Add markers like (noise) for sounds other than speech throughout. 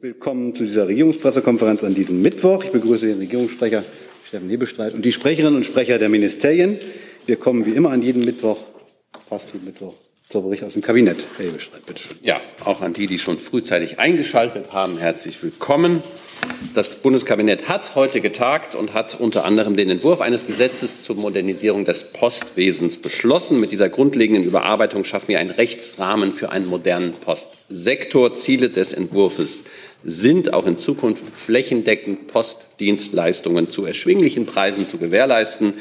Willkommen zu dieser Regierungspressekonferenz an diesem Mittwoch. Ich begrüße den Regierungssprecher Steffen Hebestreit und die Sprecherinnen und Sprecher der Ministerien. Wir kommen wie immer an jedem Mittwoch, fast jeden Mittwoch, zur Bericht aus dem Kabinett. Herr Hebestreit, bitte schön. Ja, auch an die, die schon frühzeitig eingeschaltet haben, herzlich willkommen. Das Bundeskabinett hat heute getagt und hat unter anderem den Entwurf eines Gesetzes zur Modernisierung des Postwesens beschlossen. Mit dieser grundlegenden Überarbeitung schaffen wir einen Rechtsrahmen für einen modernen Postsektor. Ziele des Entwurfs sind auch in Zukunft flächendeckend Postdienstleistungen zu erschwinglichen Preisen zu gewährleisten,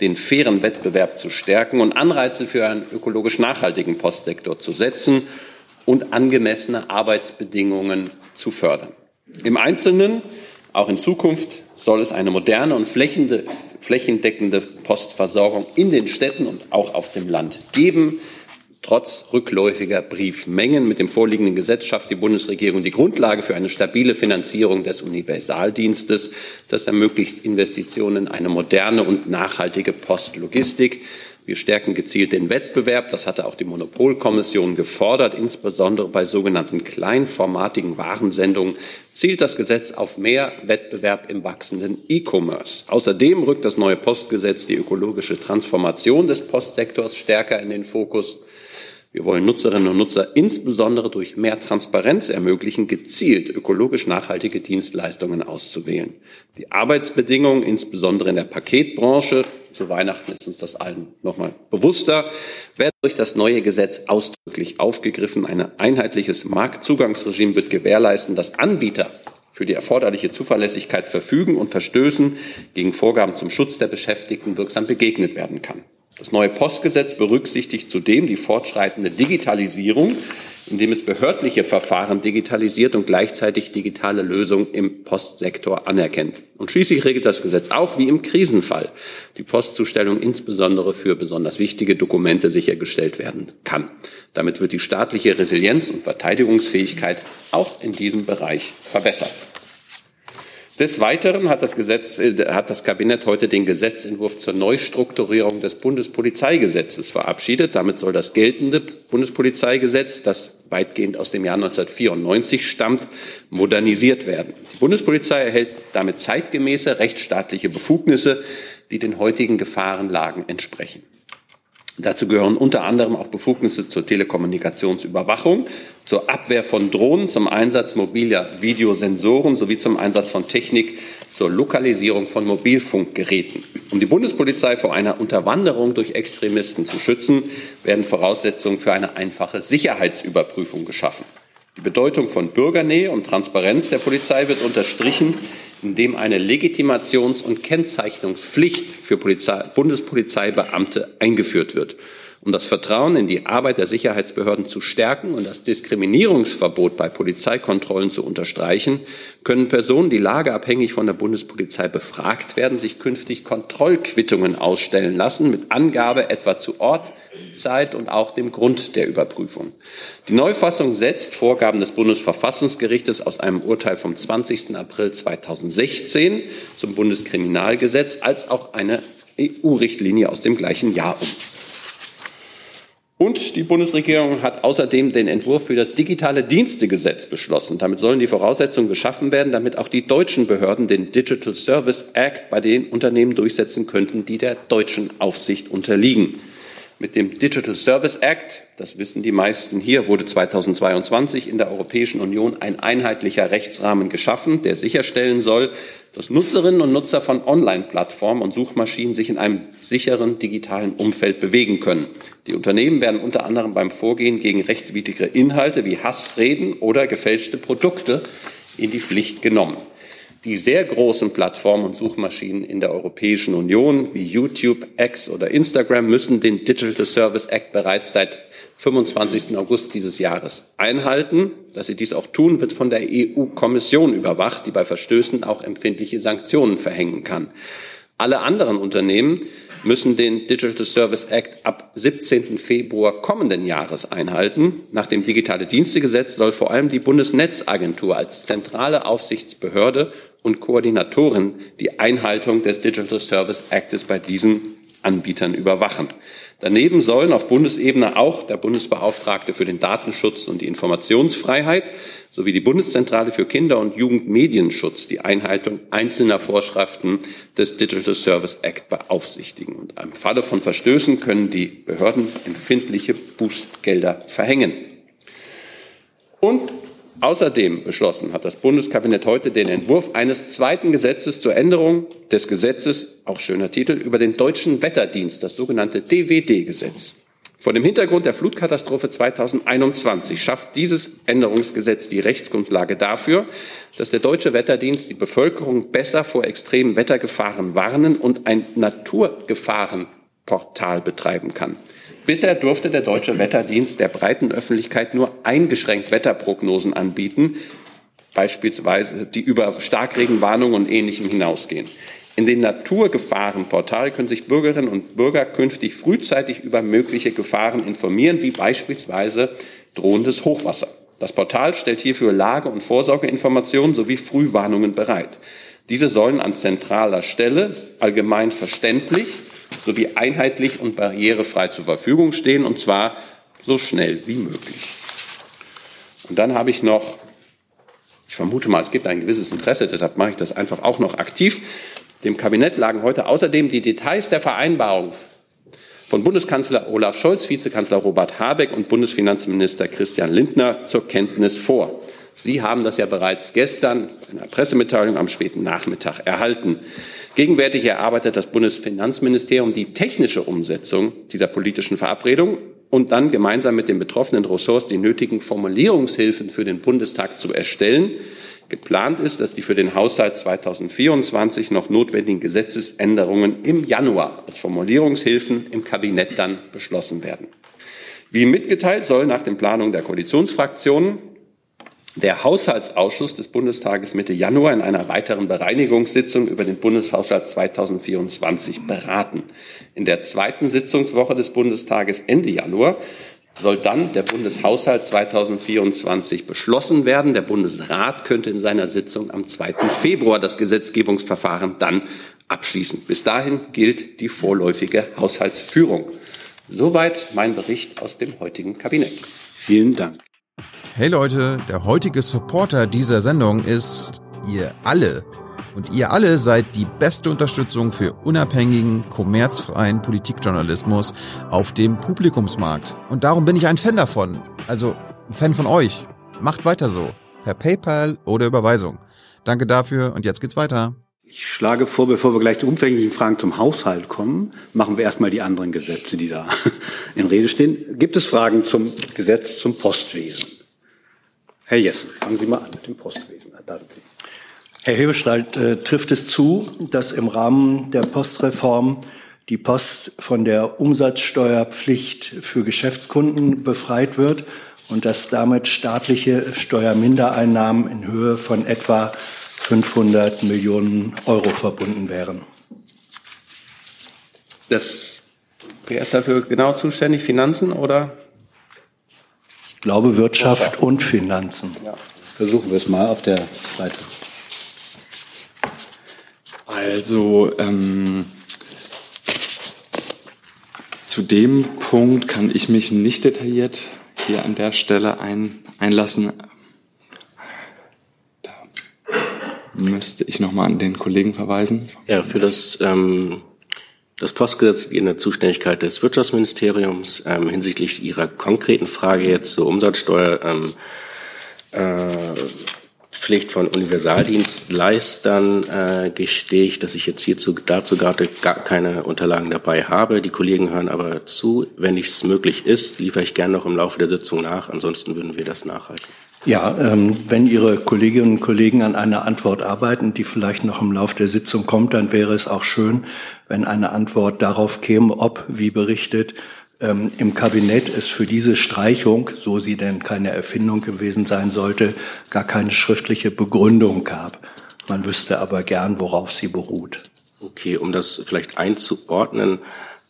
den fairen Wettbewerb zu stärken und Anreize für einen ökologisch nachhaltigen Postsektor zu setzen und angemessene Arbeitsbedingungen zu fördern. Im Einzelnen, auch in Zukunft, soll es eine moderne und flächendeckende Postversorgung in den Städten und auch auf dem Land geben. Trotz rückläufiger Briefmengen mit dem vorliegenden Gesetz schafft die Bundesregierung die Grundlage für eine stabile Finanzierung des Universaldienstes. Das ermöglicht Investitionen in eine moderne und nachhaltige Postlogistik. Wir stärken gezielt den Wettbewerb. Das hatte auch die Monopolkommission gefordert. Insbesondere bei sogenannten kleinformatigen Warensendungen zielt das Gesetz auf mehr Wettbewerb im wachsenden E-Commerce. Außerdem rückt das neue Postgesetz die ökologische Transformation des Postsektors stärker in den Fokus. Wir wollen Nutzerinnen und Nutzer insbesondere durch mehr Transparenz ermöglichen, gezielt ökologisch nachhaltige Dienstleistungen auszuwählen. Die Arbeitsbedingungen, insbesondere in der Paketbranche, zu Weihnachten ist uns das allen nochmal bewusster, werden durch das neue Gesetz ausdrücklich aufgegriffen. Ein einheitliches Marktzugangsregime wird gewährleisten, dass Anbieter für die erforderliche Zuverlässigkeit verfügen und Verstößen gegen Vorgaben zum Schutz der Beschäftigten wirksam begegnet werden kann. Das neue Postgesetz berücksichtigt zudem die fortschreitende Digitalisierung, indem es behördliche Verfahren digitalisiert und gleichzeitig digitale Lösungen im Postsektor anerkennt. Und schließlich regelt das Gesetz auch, wie im Krisenfall die Postzustellung insbesondere für besonders wichtige Dokumente sichergestellt werden kann. Damit wird die staatliche Resilienz und Verteidigungsfähigkeit auch in diesem Bereich verbessert. Des Weiteren hat das, Gesetz, äh, hat das Kabinett heute den Gesetzentwurf zur Neustrukturierung des Bundespolizeigesetzes verabschiedet. Damit soll das geltende Bundespolizeigesetz, das weitgehend aus dem Jahr 1994 stammt, modernisiert werden. Die Bundespolizei erhält damit zeitgemäße rechtsstaatliche Befugnisse, die den heutigen Gefahrenlagen entsprechen. Dazu gehören unter anderem auch Befugnisse zur Telekommunikationsüberwachung, zur Abwehr von Drohnen, zum Einsatz mobiler Videosensoren sowie zum Einsatz von Technik zur Lokalisierung von Mobilfunkgeräten. Um die Bundespolizei vor einer Unterwanderung durch Extremisten zu schützen, werden Voraussetzungen für eine einfache Sicherheitsüberprüfung geschaffen. Die Bedeutung von Bürgernähe und Transparenz der Polizei wird unterstrichen, indem eine Legitimations- und Kennzeichnungspflicht für Polizei, Bundespolizeibeamte eingeführt wird. Um das Vertrauen in die Arbeit der Sicherheitsbehörden zu stärken und das Diskriminierungsverbot bei Polizeikontrollen zu unterstreichen, können Personen, die lageabhängig von der Bundespolizei befragt werden, sich künftig Kontrollquittungen ausstellen lassen mit Angabe etwa zu Ort, Zeit und auch dem Grund der Überprüfung. Die Neufassung setzt Vorgaben des Bundesverfassungsgerichtes aus einem Urteil vom 20. April 2016 zum Bundeskriminalgesetz als auch eine EU-Richtlinie aus dem gleichen Jahr um. Und die Bundesregierung hat außerdem den Entwurf für das digitale Dienstegesetz beschlossen. Damit sollen die Voraussetzungen geschaffen werden, damit auch die deutschen Behörden den Digital Service Act bei den Unternehmen durchsetzen könnten, die der deutschen Aufsicht unterliegen. Mit dem Digital Service Act, das wissen die meisten hier, wurde 2022 in der Europäischen Union ein einheitlicher Rechtsrahmen geschaffen, der sicherstellen soll, dass Nutzerinnen und Nutzer von Online-Plattformen und Suchmaschinen sich in einem sicheren digitalen Umfeld bewegen können. Die Unternehmen werden unter anderem beim Vorgehen gegen rechtswidrige Inhalte wie Hassreden oder gefälschte Produkte in die Pflicht genommen. Die sehr großen Plattformen und Suchmaschinen in der Europäischen Union wie YouTube, X oder Instagram müssen den Digital Service Act bereits seit 25. August dieses Jahres einhalten. Dass sie dies auch tun, wird von der EU-Kommission überwacht, die bei Verstößen auch empfindliche Sanktionen verhängen kann. Alle anderen Unternehmen müssen den Digital Service Act ab 17. Februar kommenden Jahres einhalten. Nach dem Digitale Dienstegesetz soll vor allem die Bundesnetzagentur als zentrale Aufsichtsbehörde und Koordinatorin die Einhaltung des Digital Service Actes bei diesen Anbietern überwachen. Daneben sollen auf Bundesebene auch der Bundesbeauftragte für den Datenschutz und die Informationsfreiheit sowie die Bundeszentrale für Kinder- und Jugendmedienschutz die Einhaltung einzelner Vorschriften des Digital Service Act beaufsichtigen. Und im Falle von Verstößen können die Behörden empfindliche Bußgelder verhängen. Und Außerdem beschlossen hat das Bundeskabinett heute den Entwurf eines zweiten Gesetzes zur Änderung des Gesetzes, auch schöner Titel, über den deutschen Wetterdienst, das sogenannte DWD-Gesetz. Vor dem Hintergrund der Flutkatastrophe 2021 schafft dieses Änderungsgesetz die Rechtsgrundlage dafür, dass der deutsche Wetterdienst die Bevölkerung besser vor extremen Wettergefahren warnen und ein Naturgefahrenportal betreiben kann. Bisher durfte der Deutsche Wetterdienst der breiten Öffentlichkeit nur eingeschränkt Wetterprognosen anbieten, beispielsweise die über Starkregenwarnungen und Ähnlichem hinausgehen. In den Naturgefahrenportal können sich Bürgerinnen und Bürger künftig frühzeitig über mögliche Gefahren informieren, wie beispielsweise drohendes Hochwasser. Das Portal stellt hierfür Lage- und Vorsorgeinformationen sowie Frühwarnungen bereit. Diese sollen an zentraler Stelle allgemein verständlich sowie einheitlich und barrierefrei zur Verfügung stehen, und zwar so schnell wie möglich. Und dann habe ich noch, ich vermute mal, es gibt ein gewisses Interesse, deshalb mache ich das einfach auch noch aktiv. Dem Kabinett lagen heute außerdem die Details der Vereinbarung von Bundeskanzler Olaf Scholz, Vizekanzler Robert Habeck und Bundesfinanzminister Christian Lindner zur Kenntnis vor. Sie haben das ja bereits gestern in einer Pressemitteilung am späten Nachmittag erhalten. Gegenwärtig erarbeitet das Bundesfinanzministerium die technische Umsetzung dieser politischen Verabredung und dann gemeinsam mit den betroffenen Ressorts die nötigen Formulierungshilfen für den Bundestag zu erstellen. Geplant ist, dass die für den Haushalt 2024 noch notwendigen Gesetzesänderungen im Januar als Formulierungshilfen im Kabinett dann beschlossen werden. Wie mitgeteilt soll nach den Planungen der Koalitionsfraktionen der Haushaltsausschuss des Bundestages Mitte Januar in einer weiteren Bereinigungssitzung über den Bundeshaushalt 2024 beraten. In der zweiten Sitzungswoche des Bundestages Ende Januar soll dann der Bundeshaushalt 2024 beschlossen werden. Der Bundesrat könnte in seiner Sitzung am 2. Februar das Gesetzgebungsverfahren dann abschließen. Bis dahin gilt die vorläufige Haushaltsführung. Soweit mein Bericht aus dem heutigen Kabinett. Vielen Dank. Hey Leute, der heutige Supporter dieser Sendung ist ihr alle. Und ihr alle seid die beste Unterstützung für unabhängigen, kommerzfreien Politikjournalismus auf dem Publikumsmarkt. Und darum bin ich ein Fan davon. Also ein Fan von euch. Macht weiter so. Per PayPal oder Überweisung. Danke dafür und jetzt geht's weiter. Ich schlage vor, bevor wir gleich zu umfänglichen Fragen zum Haushalt kommen, machen wir erstmal die anderen Gesetze, die da (laughs) in Rede stehen. Gibt es Fragen zum Gesetz zum Postwesen? Herr Jessen, fangen Sie mal an mit dem Postwesen. Da sind Sie. Herr Hebestreit, äh, trifft es zu, dass im Rahmen der Postreform die Post von der Umsatzsteuerpflicht für Geschäftskunden befreit wird und dass damit staatliche Steuermindereinnahmen in Höhe von etwa 500 Millionen Euro verbunden wären? Das, wer ist dafür genau zuständig? Finanzen oder? Glaube Wirtschaft und Finanzen. Ja. Versuchen wir es mal auf der Seite. Also ähm, zu dem Punkt kann ich mich nicht detailliert hier an der Stelle ein, einlassen. Da müsste ich nochmal an den Kollegen verweisen. Ja, für das ähm, das Postgesetz in der Zuständigkeit des Wirtschaftsministeriums. Ähm, hinsichtlich Ihrer konkreten Frage jetzt zur Umsatzsteuer, ähm, äh, Pflicht von Universaldienstleistern äh, gestehe ich, dass ich jetzt hierzu dazu gerade gar keine Unterlagen dabei habe. Die Kollegen hören aber zu. Wenn es möglich ist, liefere ich gerne noch im Laufe der Sitzung nach. Ansonsten würden wir das nachhalten. Ja, ähm, wenn Ihre Kolleginnen und Kollegen an einer Antwort arbeiten, die vielleicht noch im Laufe der Sitzung kommt, dann wäre es auch schön, wenn eine Antwort darauf käme, ob, wie berichtet, ähm, im Kabinett es für diese Streichung, so sie denn keine Erfindung gewesen sein sollte, gar keine schriftliche Begründung gab. Man wüsste aber gern, worauf sie beruht. Okay, um das vielleicht einzuordnen,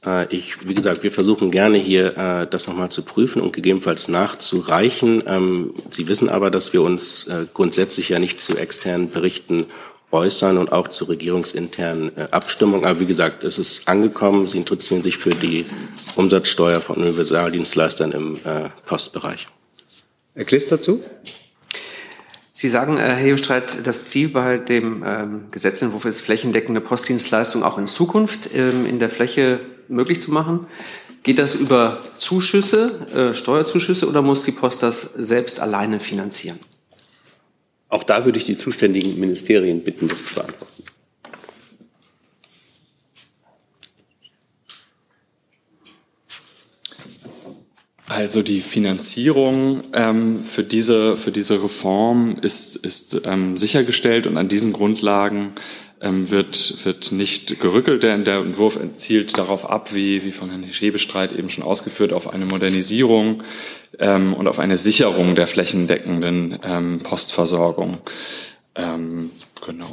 äh, ich, wie gesagt, wir versuchen gerne hier äh, das nochmal zu prüfen und gegebenenfalls nachzureichen. Ähm, Sie wissen aber, dass wir uns äh, grundsätzlich ja nicht zu externen Berichten äußern und auch zur regierungsinternen äh, Abstimmung. Aber wie gesagt, es ist angekommen. Sie interessieren sich für die Umsatzsteuer von Universaldienstleistern im äh, Postbereich. Herr Kliss dazu? Sie sagen, Herr Hebestreit, das Ziel bei dem ähm, Gesetzentwurf ist, flächendeckende Postdienstleistungen auch in Zukunft ähm, in der Fläche möglich zu machen. Geht das über Zuschüsse, äh, Steuerzuschüsse oder muss die Post das selbst alleine finanzieren? Auch da würde ich die zuständigen Ministerien bitten, das zu beantworten. Also die Finanzierung ähm, für, diese, für diese Reform ist, ist ähm, sichergestellt und an diesen Grundlagen wird, wird nicht gerückelt. Der, der Entwurf zielt darauf ab, wie, wie von Herrn Hebestreit eben schon ausgeführt, auf eine Modernisierung ähm, und auf eine Sicherung der flächendeckenden ähm, Postversorgung. Ähm, genau.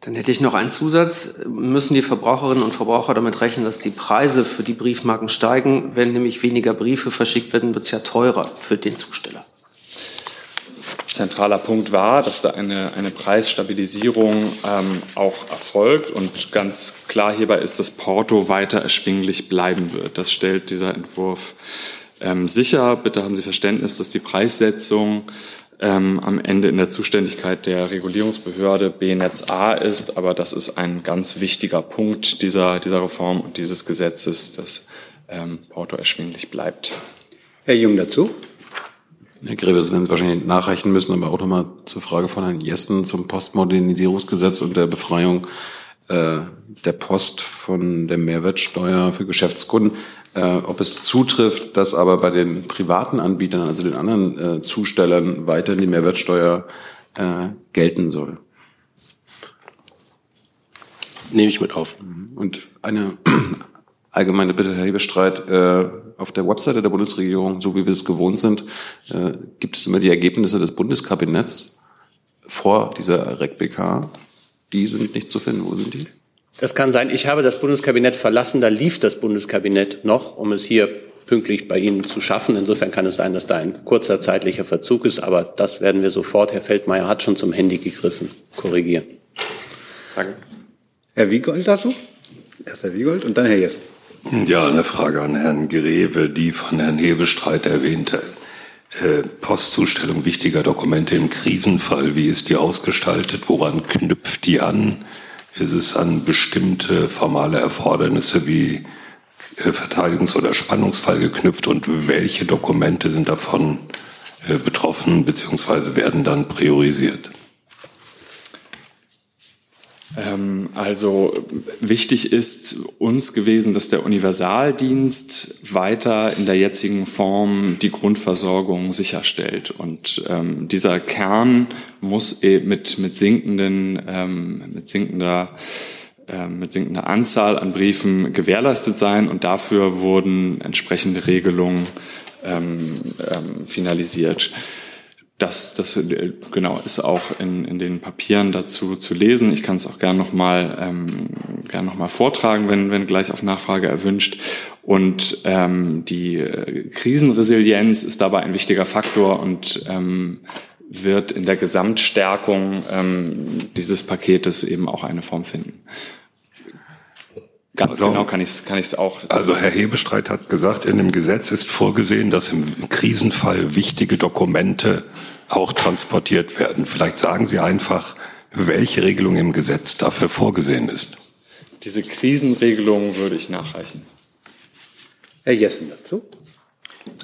Dann hätte ich noch einen Zusatz. Müssen die Verbraucherinnen und Verbraucher damit rechnen, dass die Preise für die Briefmarken steigen? Wenn nämlich weniger Briefe verschickt werden, wird es ja teurer für den Zusteller. Zentraler Punkt war, dass da eine, eine Preisstabilisierung ähm, auch erfolgt und ganz klar hierbei ist, dass Porto weiter erschwinglich bleiben wird. Das stellt dieser Entwurf ähm, sicher. Bitte haben Sie Verständnis, dass die Preissetzung ähm, am Ende in der Zuständigkeit der Regulierungsbehörde BNetz A ist. Aber das ist ein ganz wichtiger Punkt dieser, dieser Reform und dieses Gesetzes, dass ähm, Porto erschwinglich bleibt. Herr Jung dazu. Herr Grebe, Sie werden es wahrscheinlich nachreichen müssen, aber auch nochmal zur Frage von Herrn Jessen zum Postmodernisierungsgesetz und der Befreiung äh, der Post von der Mehrwertsteuer für Geschäftskunden äh, ob es zutrifft, dass aber bei den privaten Anbietern, also den anderen äh, Zustellern, weiterhin die Mehrwertsteuer äh, gelten soll. Nehme ich mit auf. Und eine allgemeine Bitte, Herr Hebestreit, äh, auf der Webseite der Bundesregierung, so wie wir es gewohnt sind, äh, gibt es immer die Ergebnisse des Bundeskabinetts vor dieser REC-BK. Die sind nicht zu finden. Wo sind die? Das kann sein. Ich habe das Bundeskabinett verlassen. Da lief das Bundeskabinett noch, um es hier pünktlich bei Ihnen zu schaffen. Insofern kann es sein, dass da ein kurzer zeitlicher Verzug ist. Aber das werden wir sofort, Herr Feldmayer hat schon zum Handy gegriffen, korrigieren. Danke. Herr Wiegold dazu? Erst Herr Wiegold und dann Herr Jessen. Ja, eine Frage an Herrn Greve, die von Herrn Hebestreit erwähnte. Äh, Postzustellung wichtiger Dokumente im Krisenfall, wie ist die ausgestaltet? Woran knüpft die an? Ist es an bestimmte formale Erfordernisse wie äh, Verteidigungs- oder Spannungsfall geknüpft und welche Dokumente sind davon äh, betroffen bzw. werden dann priorisiert? Ähm, also wichtig ist uns gewesen, dass der Universaldienst weiter in der jetzigen Form die Grundversorgung sicherstellt. Und ähm, dieser Kern muss e mit, mit sinkenden, ähm, mit sinkender ähm, mit sinkender Anzahl an Briefen gewährleistet sein und dafür wurden entsprechende Regelungen ähm, ähm, finalisiert. Das, das äh, genau ist auch in, in den Papieren dazu zu lesen. Ich kann es auch gern nochmal ähm, gern noch mal vortragen, wenn, wenn gleich auf Nachfrage erwünscht. Und ähm, die äh, Krisenresilienz ist dabei ein wichtiger Faktor und ähm, wird in der Gesamtstärkung ähm, dieses Paketes eben auch eine Form finden. Ganz also, genau kann ich es kann ich's auch. Also Herr Hebestreit hat gesagt, in dem Gesetz ist vorgesehen, dass im Krisenfall wichtige Dokumente auch transportiert werden. Vielleicht sagen Sie einfach, welche Regelung im Gesetz dafür vorgesehen ist. Diese Krisenregelung würde ich nachreichen. Herr Jessen dazu.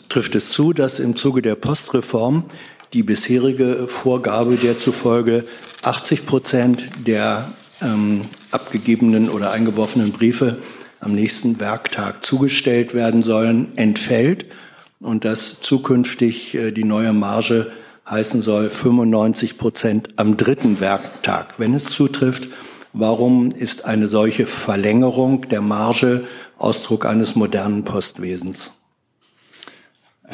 Trifft es zu, dass im Zuge der Postreform die bisherige Vorgabe der zufolge 80 Prozent der ähm, abgegebenen oder eingeworfenen Briefe am nächsten Werktag zugestellt werden sollen, entfällt und dass zukünftig äh, die neue Marge heißen soll 95 Prozent am dritten Werktag. Wenn es zutrifft, warum ist eine solche Verlängerung der Marge Ausdruck eines modernen Postwesens?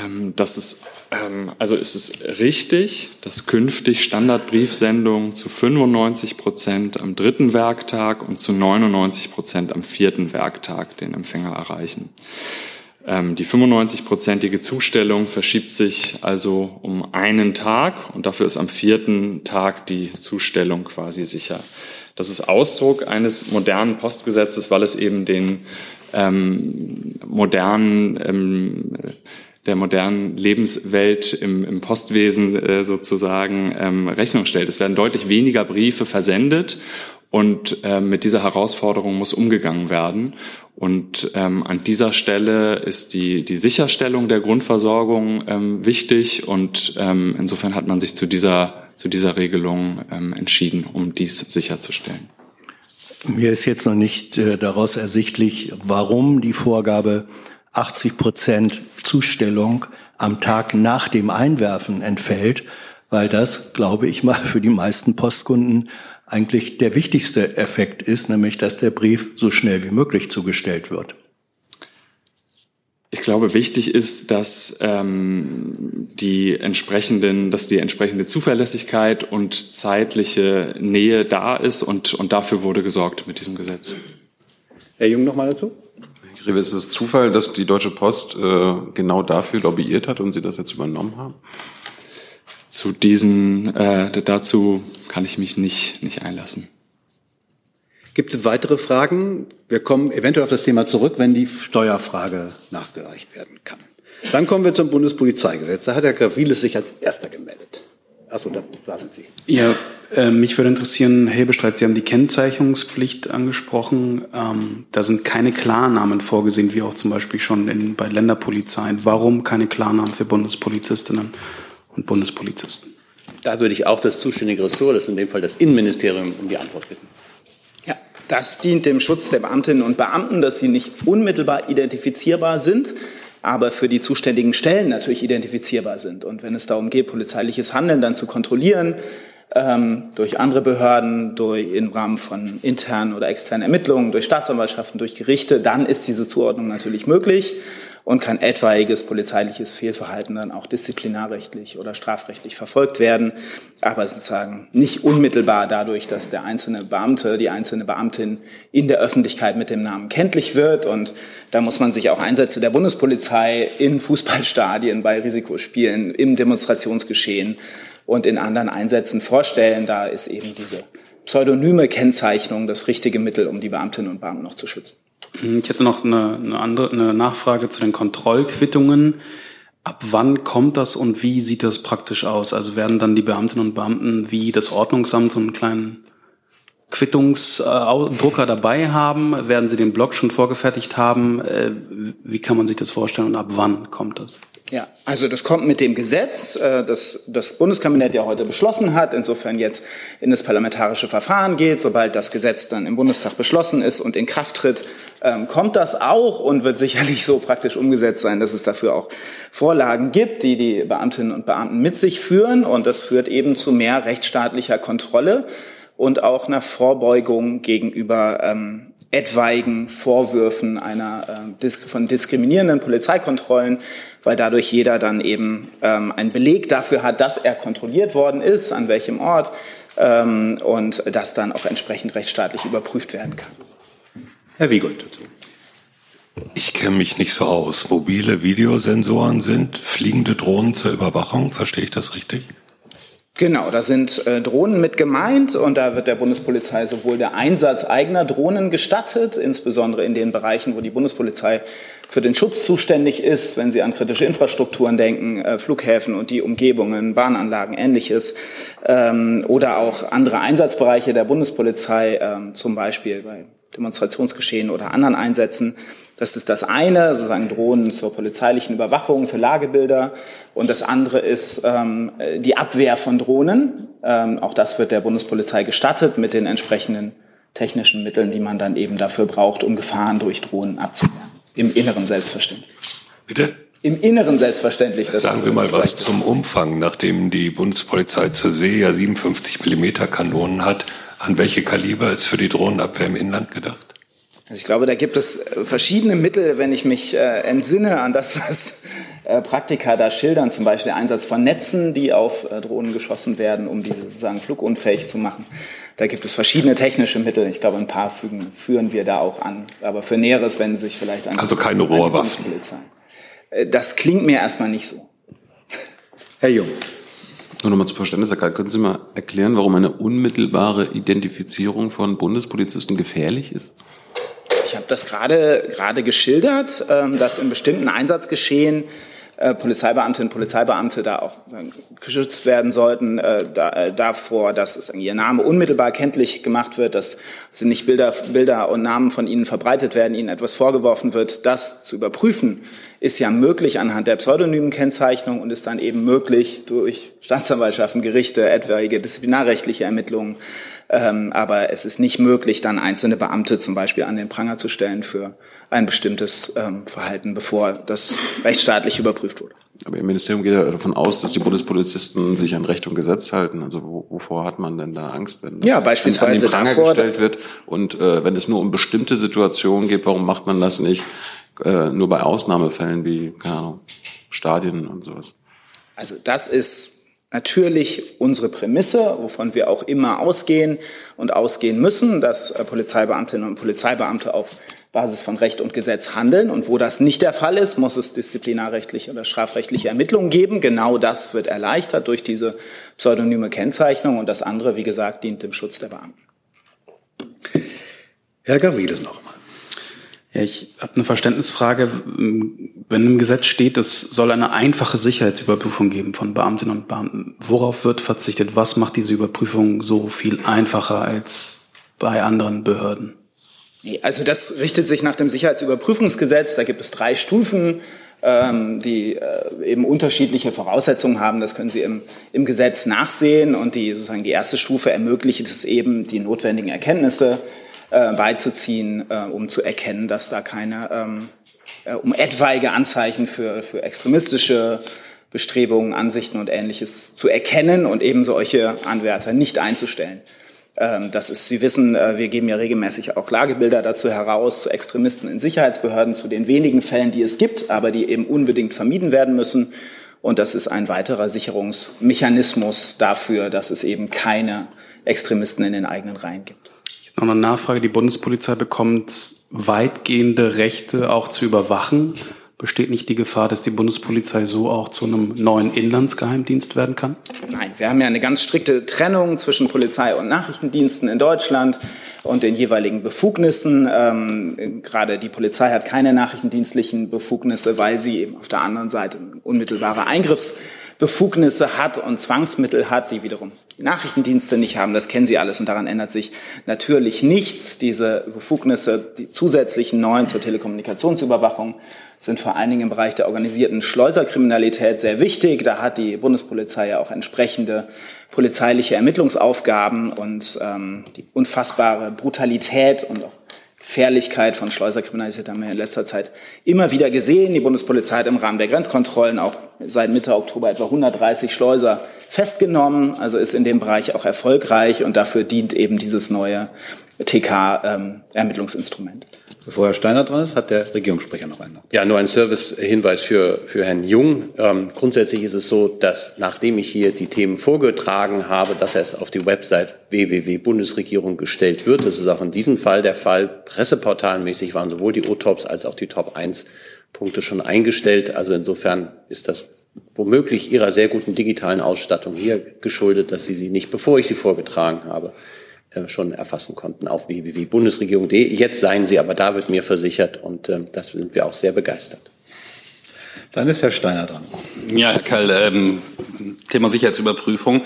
Ähm, das ist, ähm, also ist es richtig, dass künftig Standardbriefsendungen zu 95 Prozent am dritten Werktag und zu 99 Prozent am vierten Werktag den Empfänger erreichen. Ähm, die 95-prozentige Zustellung verschiebt sich also um einen Tag und dafür ist am vierten Tag die Zustellung quasi sicher. Das ist Ausdruck eines modernen Postgesetzes, weil es eben den ähm, modernen ähm, der modernen Lebenswelt im, im Postwesen äh, sozusagen ähm, Rechnung stellt. Es werden deutlich weniger Briefe versendet und äh, mit dieser Herausforderung muss umgegangen werden. Und ähm, an dieser Stelle ist die, die Sicherstellung der Grundversorgung ähm, wichtig und ähm, insofern hat man sich zu dieser, zu dieser Regelung ähm, entschieden, um dies sicherzustellen. Mir ist jetzt noch nicht äh, daraus ersichtlich, warum die Vorgabe 80 Prozent Zustellung am Tag nach dem Einwerfen entfällt, weil das, glaube ich mal, für die meisten Postkunden eigentlich der wichtigste Effekt ist, nämlich dass der Brief so schnell wie möglich zugestellt wird. Ich glaube, wichtig ist, dass ähm, die entsprechenden, dass die entsprechende Zuverlässigkeit und zeitliche Nähe da ist und, und dafür wurde gesorgt mit diesem Gesetz. Herr Jung noch mal dazu? Grebe, ist es Zufall, dass die Deutsche Post äh, genau dafür lobbyiert hat und Sie das jetzt übernommen haben? Zu diesen, äh, dazu kann ich mich nicht, nicht einlassen. Gibt es weitere Fragen? Wir kommen eventuell auf das Thema zurück, wenn die Steuerfrage nachgereicht werden kann. Dann kommen wir zum Bundespolizeigesetz. Da hat Herr Graviles sich als Erster gemeldet. Achso, da, da sind Sie. Ja, äh, mich würde interessieren, Herr Hebestreit, Sie haben die Kennzeichnungspflicht angesprochen. Ähm, da sind keine Klarnamen vorgesehen, wie auch zum Beispiel schon in, bei Länderpolizeien. Warum keine Klarnamen für Bundespolizistinnen und Bundespolizisten? Da würde ich auch das zuständige Ressort, das ist in dem Fall das Innenministerium, um die Antwort bitten. Ja, das dient dem Schutz der Beamtinnen und Beamten, dass sie nicht unmittelbar identifizierbar sind aber für die zuständigen Stellen natürlich identifizierbar sind. Und wenn es darum geht, polizeiliches Handeln dann zu kontrollieren, ähm, durch andere Behörden, durch im Rahmen von internen oder externen Ermittlungen, durch Staatsanwaltschaften, durch Gerichte, dann ist diese Zuordnung natürlich möglich und kann etwaiges polizeiliches Fehlverhalten dann auch disziplinarrechtlich oder strafrechtlich verfolgt werden, aber sozusagen nicht unmittelbar dadurch, dass der einzelne Beamte, die einzelne Beamtin in der Öffentlichkeit mit dem Namen kenntlich wird. Und da muss man sich auch Einsätze der Bundespolizei in Fußballstadien, bei Risikospielen, im Demonstrationsgeschehen und in anderen Einsätzen vorstellen. Da ist eben diese pseudonyme Kennzeichnung das richtige Mittel, um die Beamtinnen und Beamten noch zu schützen. Ich hätte noch eine, eine andere eine Nachfrage zu den Kontrollquittungen. Ab wann kommt das und wie sieht das praktisch aus? Also werden dann die Beamtinnen und Beamten wie das Ordnungsamt so einen kleinen Quittungsdrucker dabei haben? Werden sie den Block schon vorgefertigt haben? Äh, wie kann man sich das vorstellen und ab wann kommt das? Ja, also das kommt mit dem Gesetz, äh, das das Bundeskabinett ja heute beschlossen hat, insofern jetzt in das parlamentarische Verfahren geht. Sobald das Gesetz dann im Bundestag beschlossen ist und in Kraft tritt, ähm, kommt das auch und wird sicherlich so praktisch umgesetzt sein, dass es dafür auch Vorlagen gibt, die die Beamtinnen und Beamten mit sich führen. Und das führt eben zu mehr rechtsstaatlicher Kontrolle und auch einer Vorbeugung gegenüber ähm, etwaigen Vorwürfen einer äh, von diskriminierenden Polizeikontrollen, weil dadurch jeder dann eben ähm, einen Beleg dafür hat, dass er kontrolliert worden ist, an welchem Ort ähm, und das dann auch entsprechend rechtsstaatlich überprüft werden kann. Herr Wiegold dazu. Ich kenne mich nicht so aus. Mobile Videosensoren sind fliegende Drohnen zur Überwachung. Verstehe ich das richtig? Genau, da sind äh, Drohnen mit gemeint und da wird der Bundespolizei sowohl der Einsatz eigener Drohnen gestattet, insbesondere in den Bereichen, wo die Bundespolizei für den Schutz zuständig ist, wenn Sie an kritische Infrastrukturen denken, äh, Flughäfen und die Umgebungen, Bahnanlagen, ähnliches, ähm, oder auch andere Einsatzbereiche der Bundespolizei, ähm, zum Beispiel bei Demonstrationsgeschehen oder anderen Einsätzen. Das ist das eine, sozusagen Drohnen zur polizeilichen Überwachung für Lagebilder. Und das andere ist ähm, die Abwehr von Drohnen. Ähm, auch das wird der Bundespolizei gestattet mit den entsprechenden technischen Mitteln, die man dann eben dafür braucht, um Gefahren durch Drohnen abzuwehren. Im Inneren selbstverständlich. Bitte? Im Inneren selbstverständlich. Sagen Sie mal was zum Umfang, nachdem die Bundespolizei zur See ja 57 Millimeter Kanonen hat. An welche Kaliber ist für die Drohnenabwehr im Inland gedacht? Also ich glaube, da gibt es äh, verschiedene Mittel, wenn ich mich äh, entsinne an das, (laughs) was äh, Praktiker da schildern, zum Beispiel der Einsatz von Netzen, die auf äh, Drohnen geschossen werden, um diese sozusagen flugunfähig zu machen. Da gibt es verschiedene technische Mittel. Ich glaube, ein paar fügen, führen wir da auch an. Aber für Näheres, wenn Sie sich vielleicht an also keine Rohrwaffen. Äh, das klingt mir erstmal nicht so. Herr Jung. Nur nochmal zum Verständnis, Herr Karl, können Sie mal erklären, warum eine unmittelbare Identifizierung von Bundespolizisten gefährlich ist? Ich habe das gerade gerade geschildert, ähm, dass in bestimmten Einsatzgeschehen äh, Polizeibeamtinnen und Polizeibeamte da auch geschützt werden sollten äh, da, äh, davor, dass ihr Name unmittelbar kenntlich gemacht wird, dass nicht Bilder, Bilder und Namen von ihnen verbreitet werden, ihnen etwas vorgeworfen wird. Das zu überprüfen ist ja möglich anhand der pseudonymen Kennzeichnung und ist dann eben möglich durch Staatsanwaltschaften, Gerichte, etwaige disziplinarrechtliche Ermittlungen. Ähm, aber es ist nicht möglich, dann einzelne Beamte zum Beispiel an den Pranger zu stellen für ein bestimmtes ähm, Verhalten, bevor das rechtsstaatlich überprüft wurde. Aber Ihr Ministerium geht ja davon aus, dass die Bundespolizisten sich an Recht und Gesetz halten. Also wo, wovor hat man denn da Angst, wenn das ja, beispielsweise an, den Pranger davor, gestellt wird? Und äh, wenn es nur um bestimmte Situationen geht, warum macht man das nicht äh, nur bei Ausnahmefällen wie, keine Ahnung, Stadien und sowas? Also das ist natürlich unsere Prämisse, wovon wir auch immer ausgehen und ausgehen müssen, dass äh, Polizeibeamtinnen und Polizeibeamte auf Basis von Recht und Gesetz handeln. Und wo das nicht der Fall ist, muss es disziplinarrechtliche oder strafrechtliche Ermittlungen geben. Genau das wird erleichtert durch diese pseudonyme Kennzeichnung. Und das andere, wie gesagt, dient dem Schutz der Beamten. Herr Gavrides nochmal. Ja, ich habe eine Verständnisfrage. Wenn im Gesetz steht, es soll eine einfache Sicherheitsüberprüfung geben von Beamtinnen und Beamten, worauf wird verzichtet? Was macht diese Überprüfung so viel einfacher als bei anderen Behörden? Also das richtet sich nach dem Sicherheitsüberprüfungsgesetz. Da gibt es drei Stufen, ähm, die äh, eben unterschiedliche Voraussetzungen haben. Das können Sie im, im Gesetz nachsehen. Und die, sozusagen die erste Stufe ermöglicht es eben, die notwendigen Erkenntnisse äh, beizuziehen, äh, um zu erkennen, dass da keine, ähm, äh, um etwaige Anzeichen für, für extremistische Bestrebungen, Ansichten und Ähnliches zu erkennen und eben solche Anwärter nicht einzustellen. Ähm, das ist, Sie wissen, äh, wir geben ja regelmäßig auch Lagebilder dazu heraus, zu Extremisten in Sicherheitsbehörden, zu den wenigen Fällen, die es gibt, aber die eben unbedingt vermieden werden müssen. Und das ist ein weiterer Sicherungsmechanismus dafür, dass es eben keine Extremisten in den eigenen Reihen gibt. Noch eine Nachfrage. Die Bundespolizei bekommt weitgehende Rechte auch zu überwachen. Besteht nicht die Gefahr, dass die Bundespolizei so auch zu einem neuen Inlandsgeheimdienst werden kann? Nein, wir haben ja eine ganz strikte Trennung zwischen Polizei und Nachrichtendiensten in Deutschland und den jeweiligen Befugnissen. Ähm, gerade die Polizei hat keine nachrichtendienstlichen Befugnisse, weil sie eben auf der anderen Seite unmittelbare Eingriffsbefugnisse hat und Zwangsmittel hat, die wiederum die Nachrichtendienste nicht haben. Das kennen Sie alles und daran ändert sich natürlich nichts. Diese Befugnisse, die zusätzlichen neuen zur Telekommunikationsüberwachung sind vor allen Dingen im Bereich der organisierten Schleuserkriminalität sehr wichtig. Da hat die Bundespolizei ja auch entsprechende polizeiliche Ermittlungsaufgaben und ähm, die unfassbare Brutalität und auch Gefährlichkeit von Schleuserkriminalität haben wir in letzter Zeit immer wieder gesehen. Die Bundespolizei hat im Rahmen der Grenzkontrollen auch seit Mitte Oktober etwa 130 Schleuser festgenommen, also ist in dem Bereich auch erfolgreich und dafür dient eben dieses neue TK-Ermittlungsinstrument. Ähm, Bevor Herr Steiner dran ist, hat der Regierungssprecher noch einen. Ja, nur ein Servicehinweis für, für Herrn Jung. Ähm, grundsätzlich ist es so, dass nachdem ich hier die Themen vorgetragen habe, dass es auf die Website www.bundesregierung gestellt wird. Das ist auch in diesem Fall der Fall. Presseportalmäßig waren sowohl die O-Tops als auch die Top 1 Punkte schon eingestellt. Also insofern ist das womöglich Ihrer sehr guten digitalen Ausstattung hier geschuldet, dass Sie sie nicht, bevor ich sie vorgetragen habe, äh, schon erfassen konnten auf www.bundesregierung.de. Jetzt seien sie aber da, wird mir versichert und äh, das sind wir auch sehr begeistert. Dann ist Herr Steiner dran. Ja, Herr Kall, ähm, Thema Sicherheitsüberprüfung.